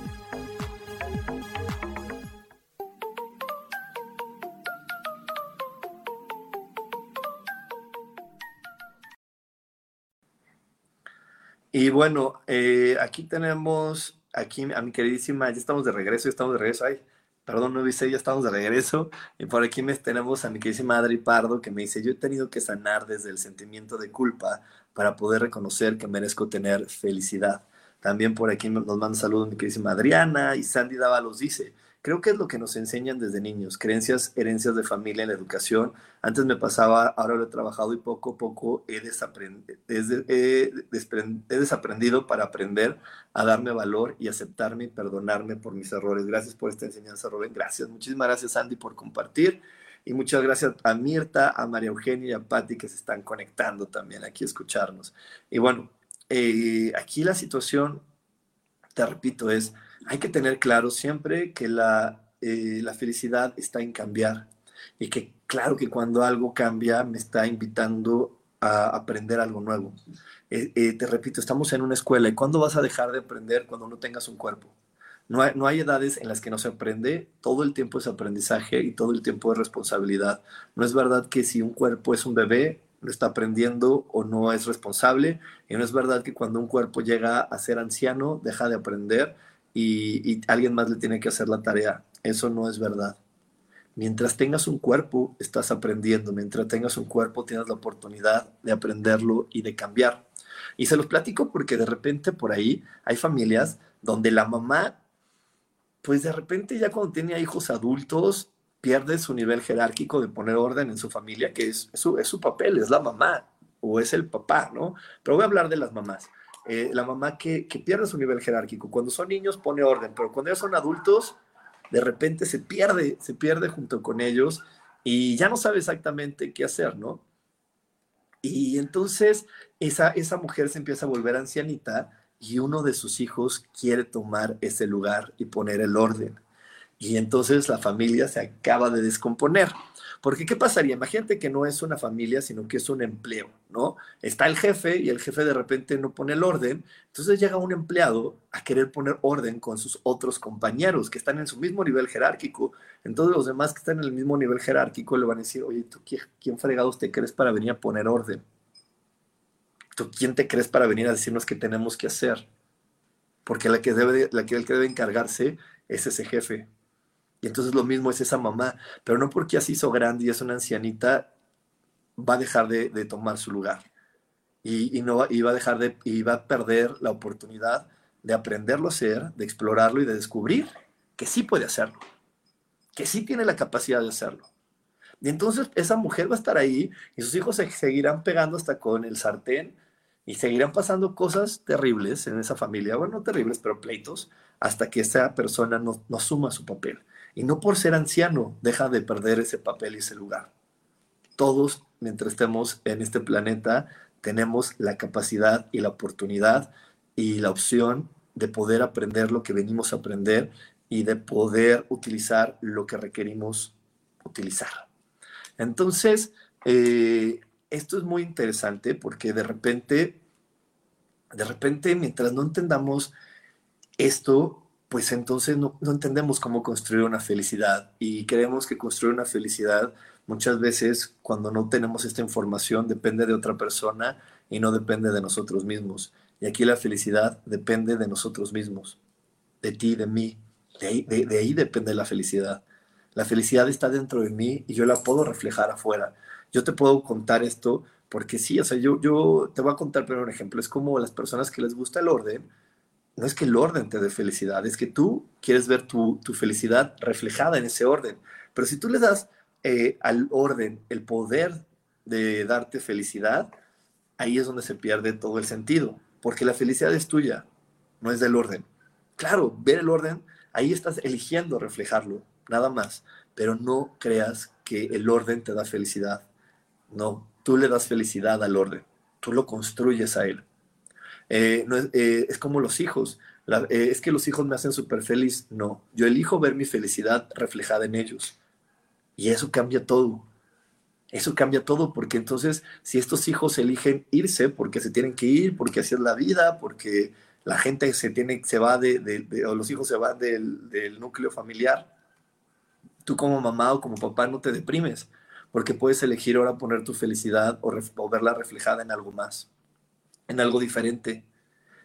Y bueno, eh, aquí tenemos aquí a mi queridísima, ya estamos de regreso, ya estamos de regreso. Ay, perdón, no dice, ya estamos de regreso. Y por aquí me tenemos a mi queridísima Adri Pardo que me dice, yo he tenido que sanar desde el sentimiento de culpa para poder reconocer que merezco tener felicidad. También por aquí nos manda saludos mi queridísima Adriana y Sandy Dávalos dice, Creo que es lo que nos enseñan desde niños, creencias, herencias de familia en la educación. Antes me pasaba, ahora lo he trabajado y poco a poco he, desaprendido para aprender a darme valor y aceptarme y perdonarme por mis errores. Gracias por esta enseñanza, Rubén. Gracias. Muchísimas gracias, Andy, por compartir. Y muchas gracias a Mirta, a María Eugenia y a Patti que se están conectando también aquí a escucharnos. Y bueno, eh, aquí la situación, te repito, es hay que tener claro siempre que la, eh, la felicidad está en cambiar y que claro que cuando algo cambia me está invitando a aprender algo nuevo. Eh, eh, te repito, estamos en una escuela y ¿cuándo vas a dejar de aprender cuando no tengas un cuerpo? No hay, no hay, edades en las que no se aprende, todo el tiempo es aprendizaje y todo el tiempo es responsabilidad. No es verdad que si un cuerpo es un bebé, lo está aprendiendo o no es responsable, y no es verdad que cuando un cuerpo llega a ser anciano, deja de aprender y, alguien más le tiene que hacer la tarea. Eso no es verdad. Mientras tengas un cuerpo, estás aprendiendo. Mientras tengas un cuerpo, tienes la oportunidad de aprenderlo y de cambiar. Y se los platico porque de repente por ahí hay familias donde la mamá, pues de repente ya cuando tiene hijos adultos, pierde su nivel jerárquico de poner orden en su familia, que es, su, es su papel, es la mamá o es el papá, ¿no? Pero voy a hablar de las mamás. Eh, la mamá que, pierde su nivel jerárquico. Cuando son niños pone orden, pero cuando ellos son adultos, de repente se pierde, se pierde junto con ellos y ya no sabe exactamente qué hacer, ¿no? Y entonces esa, esa mujer se empieza a volver ancianita y uno de sus hijos quiere tomar ese lugar y poner el orden. Y entonces la familia se acaba de descomponer. Porque ¿qué pasaría? Imagínate que no es una familia, sino que es un empleo, ¿no? Está el jefe y el jefe de repente no pone el orden, entonces llega un empleado a querer poner orden con sus otros compañeros que están en su mismo nivel jerárquico. Entonces los demás que están en el mismo nivel jerárquico le van a decir, oye, ¿tú quién fregados te crees para venir a poner orden? ¿Tú quién te crees para venir a decirnos qué tenemos que hacer? Porque la que debe, la que, el que debe encargarse es ese jefe. Y entonces lo mismo es esa mamá, pero no porque así hizo grande y es una ancianita, va a dejar de, tomar su lugar. Y, no, va a dejar de, y va a perder la oportunidad de aprenderlo a hacer, de explorarlo y de descubrir que sí puede hacerlo, que sí tiene la capacidad de hacerlo. Y entonces esa mujer va a estar ahí y sus hijos se seguirán pegando hasta con el sartén y seguirán pasando cosas terribles en esa familia, bueno, no terribles, pero pleitos, hasta que esa persona no, no asuma su papel. Y no por ser anciano deja de perder ese papel y ese lugar. Todos, mientras estemos en este planeta, tenemos la capacidad y la oportunidad y la opción de poder aprender lo que venimos a aprender y de poder utilizar lo que requerimos utilizar. Entonces, eh, esto es muy interesante porque de repente, de repente, mientras no entendamos esto, pues entonces no, entendemos cómo construir una felicidad y creemos que construir una felicidad muchas veces cuando no tenemos esta información depende de otra persona y no depende de nosotros mismos. Y aquí la felicidad depende de nosotros mismos, de ti, de mí. De ahí, de ahí depende la felicidad. La felicidad está dentro de mí y yo la puedo reflejar afuera. Yo te puedo contar esto porque sí, o sea, yo, yo te voy a contar primero un ejemplo. Es como las personas que les gusta el orden, no es que el orden te dé felicidad, es que tú quieres ver tu, felicidad reflejada en ese orden. Pero si tú le das eh, al orden el poder de darte felicidad, ahí es donde se pierde todo el sentido, porque la felicidad es tuya, no es del orden. Claro, ver el orden, ahí estás eligiendo reflejarlo, nada más, pero no creas que el orden te da felicidad. No, tú le das felicidad al orden, tú lo construyes a él. Eh, no eh, es, como los hijos. Eh, es que los hijos me hacen súper feliz. No, yo elijo ver mi felicidad reflejada en ellos. Y eso cambia todo. Eso cambia todo porque entonces si estos hijos eligen irse porque se tienen que ir, porque así es la vida, porque la gente se, tiene, se va de, o los hijos se van del, núcleo familiar, tú como mamá o como papá no te deprimes porque puedes elegir ahora poner tu felicidad o verla reflejada en algo más en algo diferente.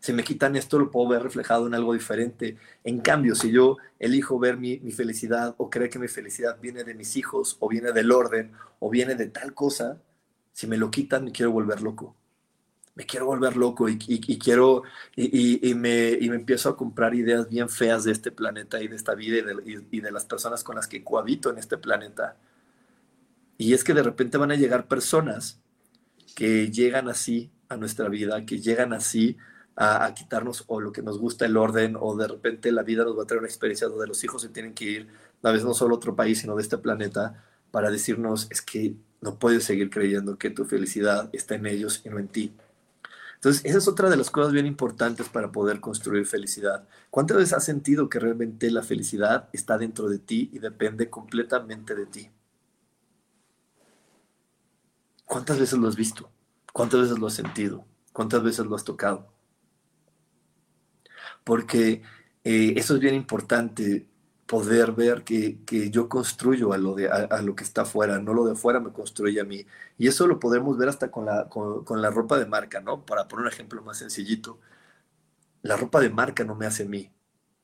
Si me quitan esto, lo puedo ver reflejado en algo diferente. En cambio, si yo elijo ver mi, mi felicidad o creer que mi felicidad viene de mis hijos o viene del orden o viene de tal cosa, si me lo quitan, me quiero volver loco me quiero volver loco y, quiero, y, me, empiezo a comprar ideas bien feas de este planeta y de esta vida y de, las personas con las que cohabito en este planeta. Y es que de repente van a llegar personas que llegan así a nuestra vida, que llegan así a, quitarnos o lo que nos gusta el orden, o de repente la vida nos va a traer una experiencia donde los hijos se tienen que ir, a veces no solo a otro país, sino de este planeta, para decirnos, es que no puedes seguir creyendo que tu felicidad está en ellos y no en ti. Entonces, esa es otra de las cosas bien importantes para poder construir felicidad. ¿Cuántas veces has sentido que realmente la felicidad está dentro de ti y depende completamente de ti? ¿Cuántas veces lo has visto? ¿Cuántas veces lo has sentido? ¿Cuántas veces lo has tocado? Porque eh, eso es bien importante poder ver que, yo construyo a lo, de, a, lo que está afuera, no lo de afuera me construye a mí. Y eso lo podemos ver hasta con la, con, la ropa de marca, ¿no? Para poner un ejemplo más sencillito. La ropa de marca no me hace a mí.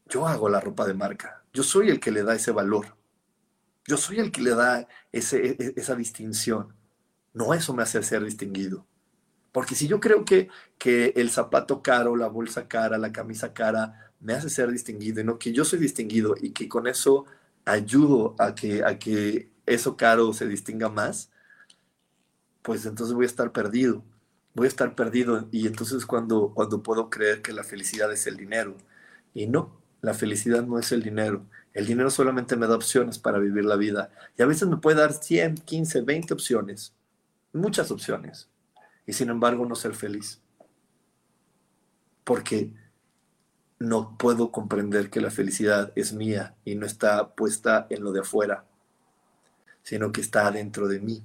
Yo hago la ropa de marca. Yo soy el que le da ese valor. Yo soy el que le da ese, e, e, esa distinción. No eso me hace ser distinguido. Porque si yo creo que, que el zapato caro, la bolsa cara, la camisa cara, me hace ser distinguido y no que yo soy distinguido y que con eso ayudo a que, a que eso caro se distinga más, pues entonces voy a estar perdido. Voy a estar perdido y entonces cuando, cuando puedo creer que la felicidad es el dinero. Y no, la felicidad no es el dinero. El dinero solamente me da opciones para vivir la vida. Y a veces me puede dar 100, 15, 20 opciones. Muchas opciones. Y sin embargo no ser feliz. Porque no puedo comprender que la felicidad es mía y no está puesta en lo de afuera, sino que está dentro de mí.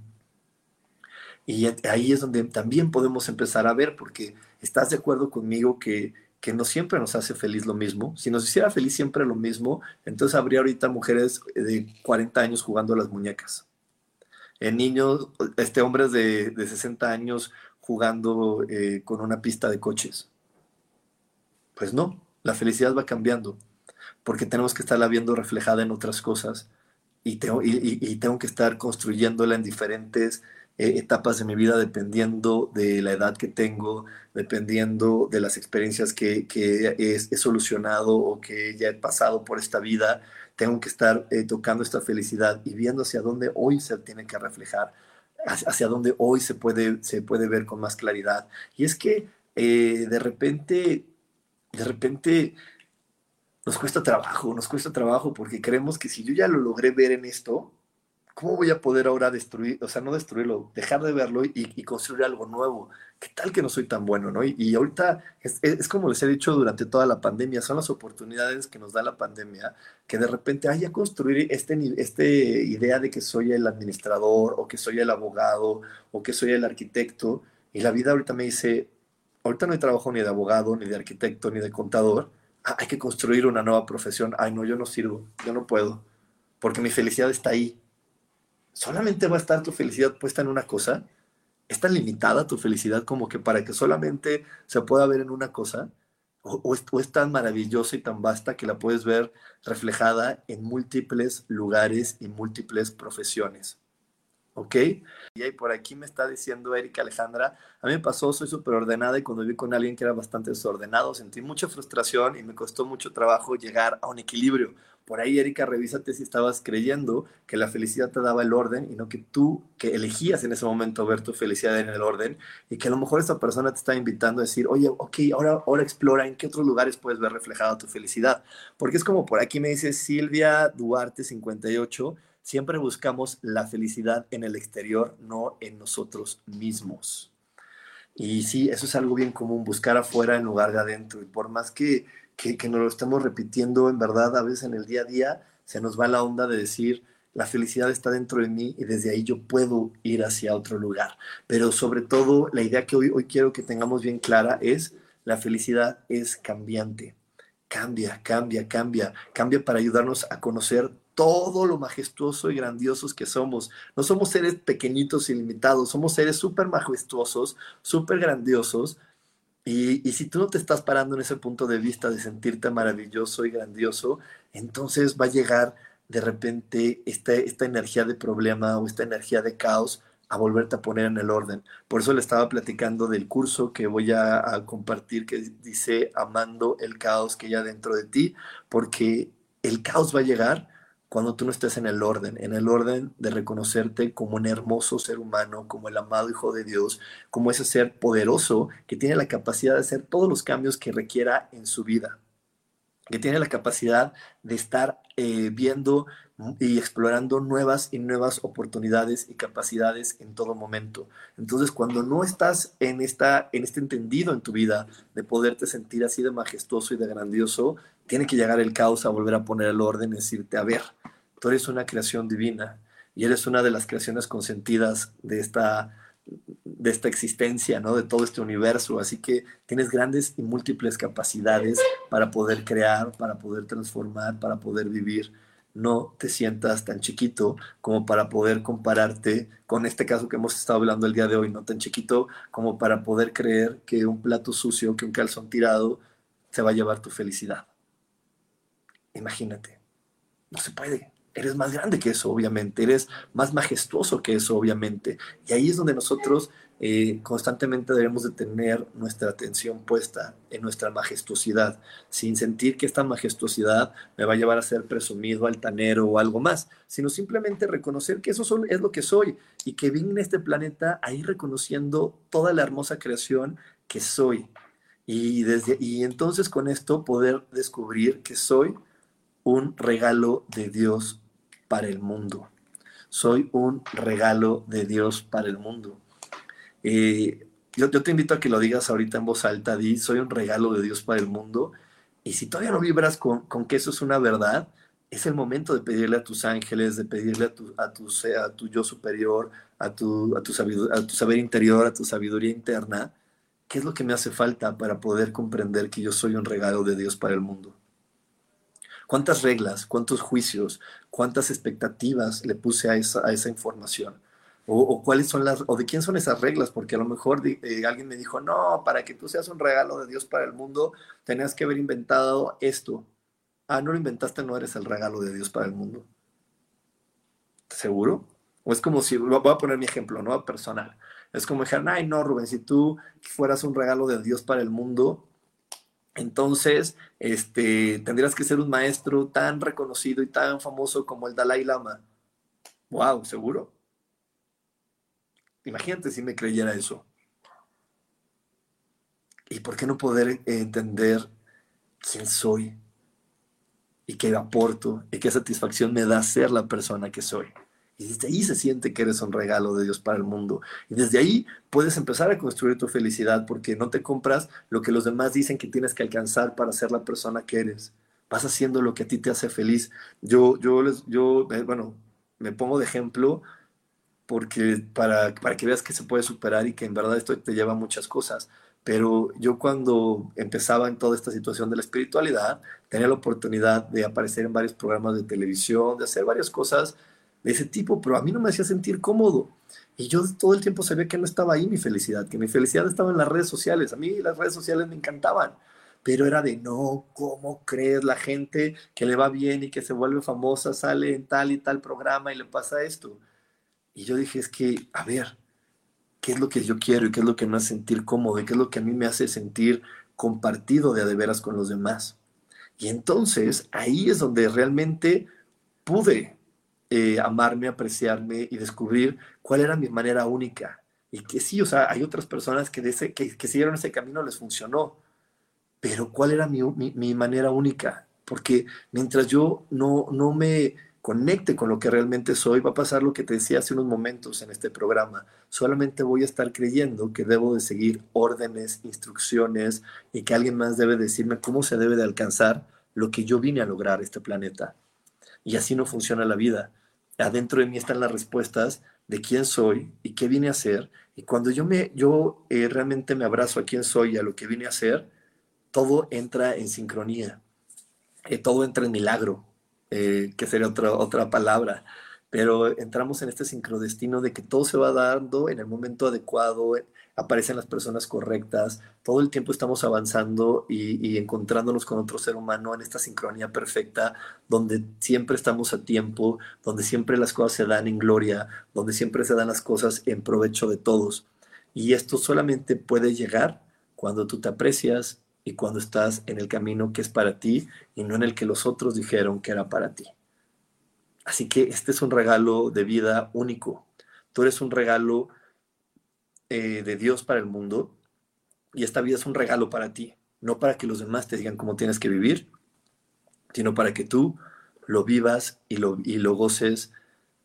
Y ahí es donde también podemos empezar a ver, porque estás de acuerdo conmigo que, que no siempre nos hace feliz lo mismo. Si nos hiciera feliz siempre lo mismo, entonces habría ahorita mujeres de 40 años jugando a las muñecas. En niños, este, hombres de, de 60 años jugando eh, con una pista de coches. Pues no, la felicidad va cambiando, porque tenemos que estarla viendo reflejada en otras cosas y tengo, y, tengo que estar construyéndola en diferentes eh, etapas de mi vida dependiendo de la edad que tengo, dependiendo de las experiencias que, que he, solucionado o que ya he pasado por esta vida. Tengo que estar eh, tocando esta felicidad y viendo hacia dónde hoy se tiene que reflejar, hacia dónde hoy se puede, se puede ver con más claridad. Y es que eh, de repente de repente nos cuesta trabajo, nos cuesta trabajo porque creemos que si yo ya lo logré ver en esto, ¿cómo voy a poder ahora destruir, o sea, no destruirlo, dejar de verlo y, construir algo nuevo? ¿Qué tal que no soy tan bueno, no? Y, ahorita es, como les he dicho durante toda la pandemia, son las oportunidades que nos da la pandemia, que de repente, hay a construir este, este idea de que soy el administrador o que soy el abogado o que soy el arquitecto, y la vida ahorita me dice, ahorita no hay trabajo ni de abogado, ni de arquitecto, ni de contador, ah, hay que construir una nueva profesión. Ay, no, yo no sirvo, yo no puedo, porque mi felicidad está ahí. ¿Solamente va a estar tu felicidad puesta en una cosa? ¿Es tan limitada tu felicidad como que para que solamente se pueda ver en una cosa? ¿O, es, tan maravillosa y tan vasta que la puedes ver reflejada en múltiples lugares y múltiples profesiones? ¿Ok? Y por aquí me está diciendo Erika Alejandra, a mí me pasó, soy súper ordenada y cuando vi con alguien que era bastante desordenado, sentí mucha frustración y me costó mucho trabajo llegar a un equilibrio. Por ahí, Erika, revísate si estabas creyendo que la felicidad te daba el orden y no que tú, que elegías en ese momento ver tu felicidad en el orden y que a lo mejor esta persona te está invitando a decir, oye, ok, ahora, ahora explora en qué otros lugares puedes ver reflejada tu felicidad. Porque es como por aquí me dice Silvia Duarte 58, Siempre buscamos la felicidad en el exterior, no en nosotros mismos. Y sí, eso es algo bien común, buscar afuera en lugar de adentro. Y por más que, que, nos lo estemos repitiendo, en verdad, a veces en el día a día, se nos va la onda de decir, la felicidad está dentro de mí y desde ahí yo puedo ir hacia otro lugar. Pero sobre todo, la idea que hoy, hoy quiero que tengamos bien clara es, la felicidad es cambiante. Cambia, cambia, cambia, cambia para ayudarnos a conocer todo lo majestuoso y grandiosos que somos. No somos seres pequeñitos y limitados, somos seres súper majestuosos, súper grandiosos, Y, si tú no te estás parando en ese punto de vista de sentirte maravilloso y grandioso, entonces va a llegar de repente esta, esta energía de problema o esta energía de caos a volverte a poner en el orden. Por eso le estaba platicando del curso que voy a, compartir que dice amando el caos que hay dentro de ti, porque el caos va a llegar cuando tú no estés en el orden, en el orden de reconocerte como un hermoso ser humano, como el amado Hijo de Dios, como ese ser poderoso que tiene la capacidad de hacer todos los cambios que requiera en su vida, que tiene la capacidad de estar eh, viendo y explorando nuevas y nuevas oportunidades y capacidades en todo momento. Entonces, cuando no estás en, esta, en este entendido en tu vida de poderte sentir así de majestuoso y de grandioso, tiene que llegar el caos a volver a poner el orden y decirte, a ver, tú eres una creación divina y eres una de las creaciones consentidas de esta, de esta existencia, ¿no? De todo este universo. Así que tienes grandes y múltiples capacidades para poder crear, para poder transformar, para poder vivir no te sientas tan chiquito como para poder compararte con este caso que hemos estado hablando el día de hoy, no tan chiquito como para poder creer que un plato sucio, que un calzón tirado, se va a llevar tu felicidad. Imagínate, no se puede. Eres más grande que eso, obviamente. Eres más majestuoso que eso, obviamente. Y ahí es donde nosotros eh, constantemente debemos de tener nuestra atención puesta en nuestra majestuosidad, sin sentir que esta majestuosidad me va a llevar a ser presumido, altanero o algo más, sino simplemente reconocer que eso es lo que soy y que vine en este planeta ahí reconociendo toda la hermosa creación que soy. Y, desde, y entonces con esto poder descubrir que soy un regalo de Dios para el mundo. Soy un regalo de Dios para el mundo. Yo, te invito a que lo digas ahorita en voz alta, di, soy un regalo de Dios para el mundo. Y si todavía no vibras con, que eso es una verdad, es el momento de pedirle a tus ángeles, de pedirle a tu, yo superior, a tu, saber interior, a tu sabiduría interna, qué es lo que me hace falta para poder comprender que yo soy un regalo de Dios para el mundo. ¿Cuántas reglas, cuántos juicios, cuántas expectativas le puse a esa información? O, cuáles son las, o de quién son esas reglas, porque a lo mejor eh, alguien me dijo, no, para que tú seas un regalo de Dios para el mundo, tenías que haber inventado esto. Ah, no lo inventaste, no eres el regalo de Dios para el mundo. ¿Seguro? O es como si, voy a poner mi ejemplo, ¿no? Personal. Es como dijeron, ay, no, Rubén, si tú fueras un regalo de Dios para el mundo, entonces este, tendrías que ser un maestro tan reconocido y tan famoso como el Dalai Lama. Wow, ¿seguro? Imagínate si me creyera eso. ¿Y por qué no poder entender quién soy? Y qué aporto y qué satisfacción me da ser la persona que soy. Y desde ahí se siente que eres un regalo de Dios para el mundo. Y desde ahí puedes empezar a construir tu felicidad porque no te compras lo que los demás dicen que tienes que alcanzar para ser la persona que eres. Vas haciendo lo que a ti te hace feliz. Yo, yo, yo eh, bueno, me pongo de ejemplo porque para, para que veas que se puede superar y que en verdad esto te lleva a muchas cosas. Pero yo cuando empezaba en toda esta situación de la espiritualidad, tenía la oportunidad de aparecer en varios programas de televisión, de hacer varias cosas de ese tipo, pero a mí no me hacía sentir cómodo. Y yo todo el tiempo sabía que no estaba ahí mi felicidad, que mi felicidad estaba en las redes sociales. A mí las redes sociales me encantaban, pero era de no, ¿cómo crees la gente que le va bien y que se vuelve famosa, sale en tal y tal programa y le pasa esto? Y yo dije, es que, a ver, ¿qué es lo que yo quiero y qué es lo que me hace sentir cómodo y qué es lo que a mí me hace sentir compartido de a de veras con los demás? Y entonces ahí es donde realmente pude eh, amarme, apreciarme y descubrir cuál era mi manera única. Y que sí, o sea, hay otras personas que, ese, que, que siguieron ese camino, les funcionó. Pero cuál era mi, mi, mi manera única? Porque mientras yo no, no me conecte con lo que realmente soy, va a pasar lo que te decía hace unos momentos en este programa. Solamente voy a estar creyendo que debo de seguir órdenes, instrucciones y que alguien más debe decirme cómo se debe de alcanzar lo que yo vine a lograr este planeta. Y así no funciona la vida. Adentro de mí están las respuestas de quién soy y qué vine a hacer. Y cuando yo, me, yo eh, realmente me abrazo a quién soy y a lo que vine a hacer, todo entra en sincronía. Eh, todo entra en milagro. Eh, que sería otra, otra palabra. pero entramos en este sincrodestino de que todo se va dando en el momento adecuado, aparecen las personas correctas, todo el tiempo estamos avanzando y, encontrándonos con otro ser humano en esta sincronía perfecta, donde siempre estamos a tiempo, donde siempre las cosas se dan en gloria, donde siempre se dan las cosas en provecho de todos. Y esto solamente puede llegar cuando tú te aprecias y cuando estás en el camino que es para ti y no en el que los otros dijeron que era para ti. Así que este es un regalo de vida único. Tú eres un regalo eh, de Dios para el mundo y esta vida es un regalo para ti, no para que los demás te digan cómo tienes que vivir, sino para que tú lo vivas y lo, y lo goces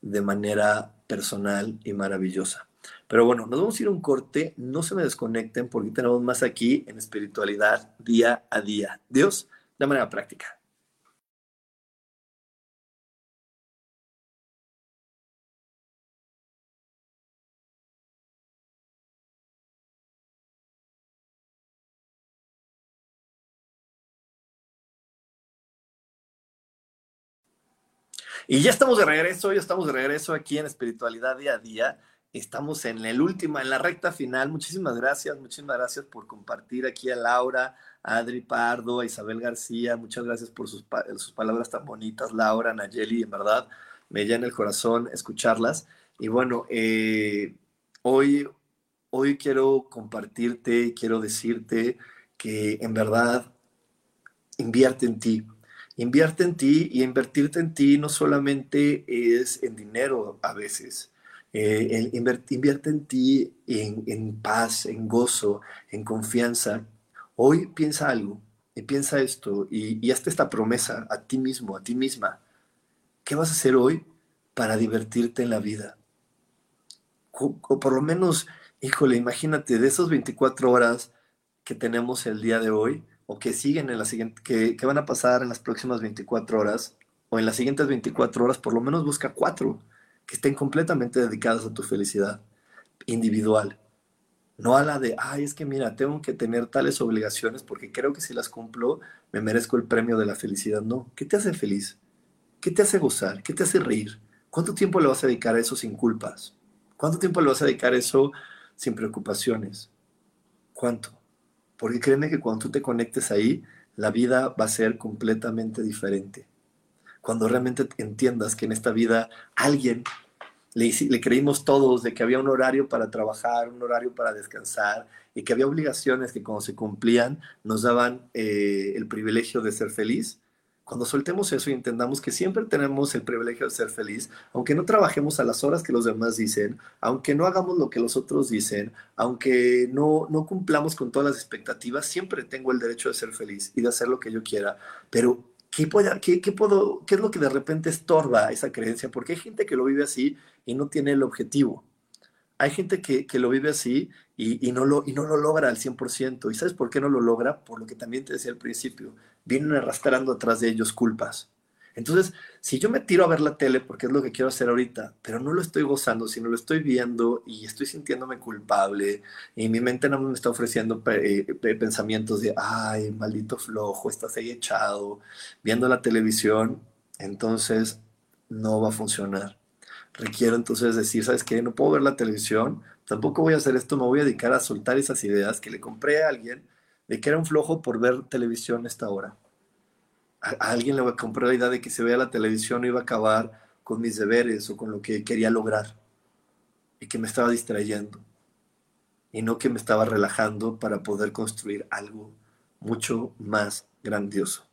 de manera personal y maravillosa. Pero bueno, nos vamos a ir a un corte, no se me desconecten porque tenemos más aquí en espiritualidad día a día. Dios, de manera práctica. Y ya estamos de regreso, ya estamos de regreso aquí en Espiritualidad Día a Día. Estamos en el último, en la recta final. Muchísimas gracias, muchísimas gracias por compartir aquí a Laura, a Adri Pardo, a Isabel García. Muchas gracias por sus, palabras tan bonitas, Laura, Nayeli, en verdad me llena el corazón escucharlas. Y bueno, eh, hoy, hoy quiero compartirte, quiero decirte que en verdad invierte en ti Invierte en ti y invertirte en ti no solamente es en dinero a veces. Eh, invierte en ti en, paz, en gozo, en confianza. Hoy piensa algo y piensa esto y, y hazte esta promesa a ti mismo, a ti misma. ¿Qué vas a hacer hoy para divertirte en la vida? O, por lo menos, híjole, imagínate, de esos 24 horas que tenemos el día de hoy, o que siguen en la siguiente, que, van a pasar en las próximas 24 horas o en las siguientes 24 horas, por lo menos busca cuatro que estén completamente dedicadas a tu felicidad individual. No a la de, ay, es que mira, tengo que tener tales obligaciones porque creo que si las cumplo me merezco el premio de la felicidad. No, ¿qué te hace feliz? ¿Qué te hace gozar? ¿Qué te hace reír? ¿Cuánto tiempo le vas a dedicar a eso sin culpas? ¿Cuánto tiempo le vas a dedicar a eso sin preocupaciones? ¿Cuánto? Porque créeme que cuando tú te conectes ahí, la vida va a ser completamente diferente. Cuando realmente entiendas que en esta vida alguien le, le, creímos todos de que había un horario para trabajar, un horario para descansar y que había obligaciones que cuando se cumplían nos daban eh, el privilegio de ser feliz, cuando soltemos eso y entendamos que siempre tenemos el privilegio de ser feliz, aunque no trabajemos a las horas que los demás dicen, aunque no hagamos lo que los otros dicen, aunque no, no cumplamos con todas las expectativas, siempre tengo el derecho de ser feliz y de hacer lo que yo quiera. Pero, ¿qué, puedo, ¿qué es lo que de repente estorba esa creencia? Porque hay gente que lo vive así y no tiene el objetivo. Hay gente que, que lo vive así y, y, no lo, y no lo logra al 100%. ¿Y sabes por qué no lo logra? Por lo que también te decía al principio vienen arrastrando atrás de ellos culpas. Entonces, si yo me tiro a ver la tele, porque es lo que quiero hacer ahorita, pero no lo estoy gozando, sino lo estoy viendo y estoy sintiéndome culpable, y mi mente no me está ofreciendo eh, pensamientos de, ay, maldito flojo, estás ahí echado, viendo la televisión, entonces no va a funcionar. Requiero entonces decir, ¿sabes qué? No puedo ver la televisión, tampoco voy a hacer esto, me voy a dedicar a soltar esas ideas que le compré a alguien de que era un flojo por ver televisión esta hora. A, alguien le voy a comprar la idea de que se vea la televisión iba a acabar con mis deberes o con lo que quería lograr y que me estaba distrayendo y no que me estaba relajando para poder construir algo mucho más grandioso.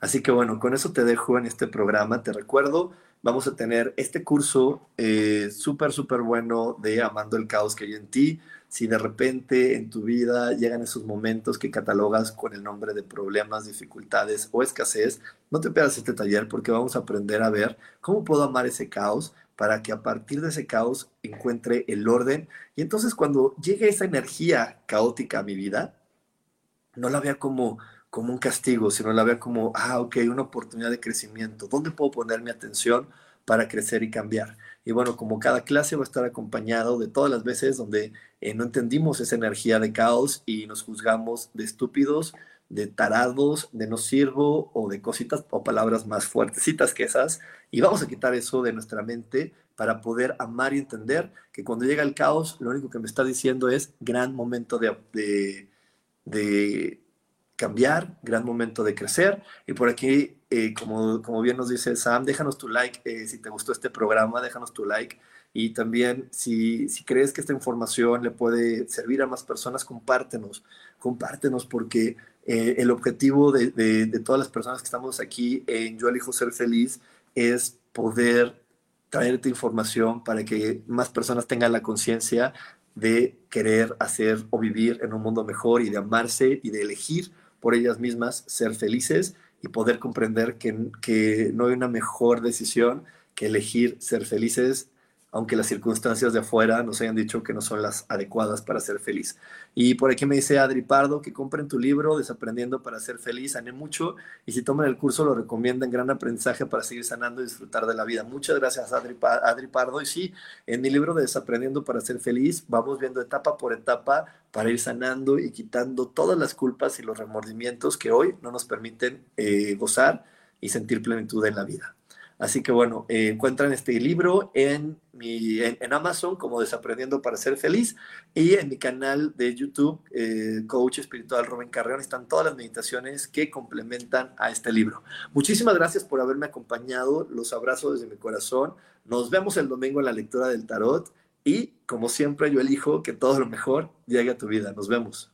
Así que bueno, con eso te dejo en este programa. Te recuerdo, vamos a tener este curso eh, súper, súper bueno de Amando el Caos que hay en ti si de repente en tu vida llegan esos momentos que catalogas con el nombre de problemas, dificultades o escasez, no te pierdas este taller porque vamos a aprender a ver cómo puedo amar ese caos para que a partir de ese caos encuentre el orden. Y entonces cuando llegue esa energía caótica a mi vida, no la vea como, como un castigo, sino la vea como, ah, ok, una oportunidad de crecimiento. ¿Dónde puedo poner mi atención para crecer y cambiar? Y bueno, como cada clase va a estar acompañado de todas las veces donde eh, no entendimos esa energía de caos y nos juzgamos de estúpidos de tarados, de no sirvo o de cositas o palabras más fuertecitas que esas. Y vamos a quitar eso de nuestra mente para poder amar y entender que cuando llega el caos, lo único que me está diciendo es gran momento de, de, cambiar, gran momento de crecer. Y por aquí, eh, como, como bien nos dice Sam, déjanos tu like eh, si te gustó este programa, déjanos tu like. Y también si, si crees que esta información le puede servir a más personas, compártenos, compártenos porque eh, el objetivo de, de, de, todas las personas que estamos aquí en Yo elijo ser feliz es poder traerte información para que más personas tengan la conciencia de querer hacer o vivir en un mundo mejor y de amarse y de elegir por ellas mismas ser felices y poder comprender que, que no hay una mejor decisión que elegir ser felices aunque las circunstancias de afuera nos hayan dicho que no son las adecuadas para ser feliz. Y por aquí me dice Adri Pardo que compren tu libro, Desaprendiendo para ser feliz, sané mucho, y si toman el curso lo recomiendan, gran aprendizaje para seguir sanando y disfrutar de la vida. Muchas gracias Adri, Pardo, y sí, en mi libro de Desaprendiendo para ser feliz, vamos viendo etapa por etapa para ir sanando y quitando todas las culpas y los remordimientos que hoy no nos permiten eh, gozar y sentir plenitud en la vida. Así que bueno, eh, encuentran este libro en, mi, en, Amazon como Desaprendiendo para ser feliz y en mi canal de YouTube, eh, Coach Espiritual Rubén Carreón, están todas las meditaciones que complementan a este libro. Muchísimas gracias por haberme acompañado, los abrazo desde mi corazón. Nos vemos el domingo en la lectura del tarot y como siempre yo elijo que todo lo mejor llegue a tu vida. Nos vemos.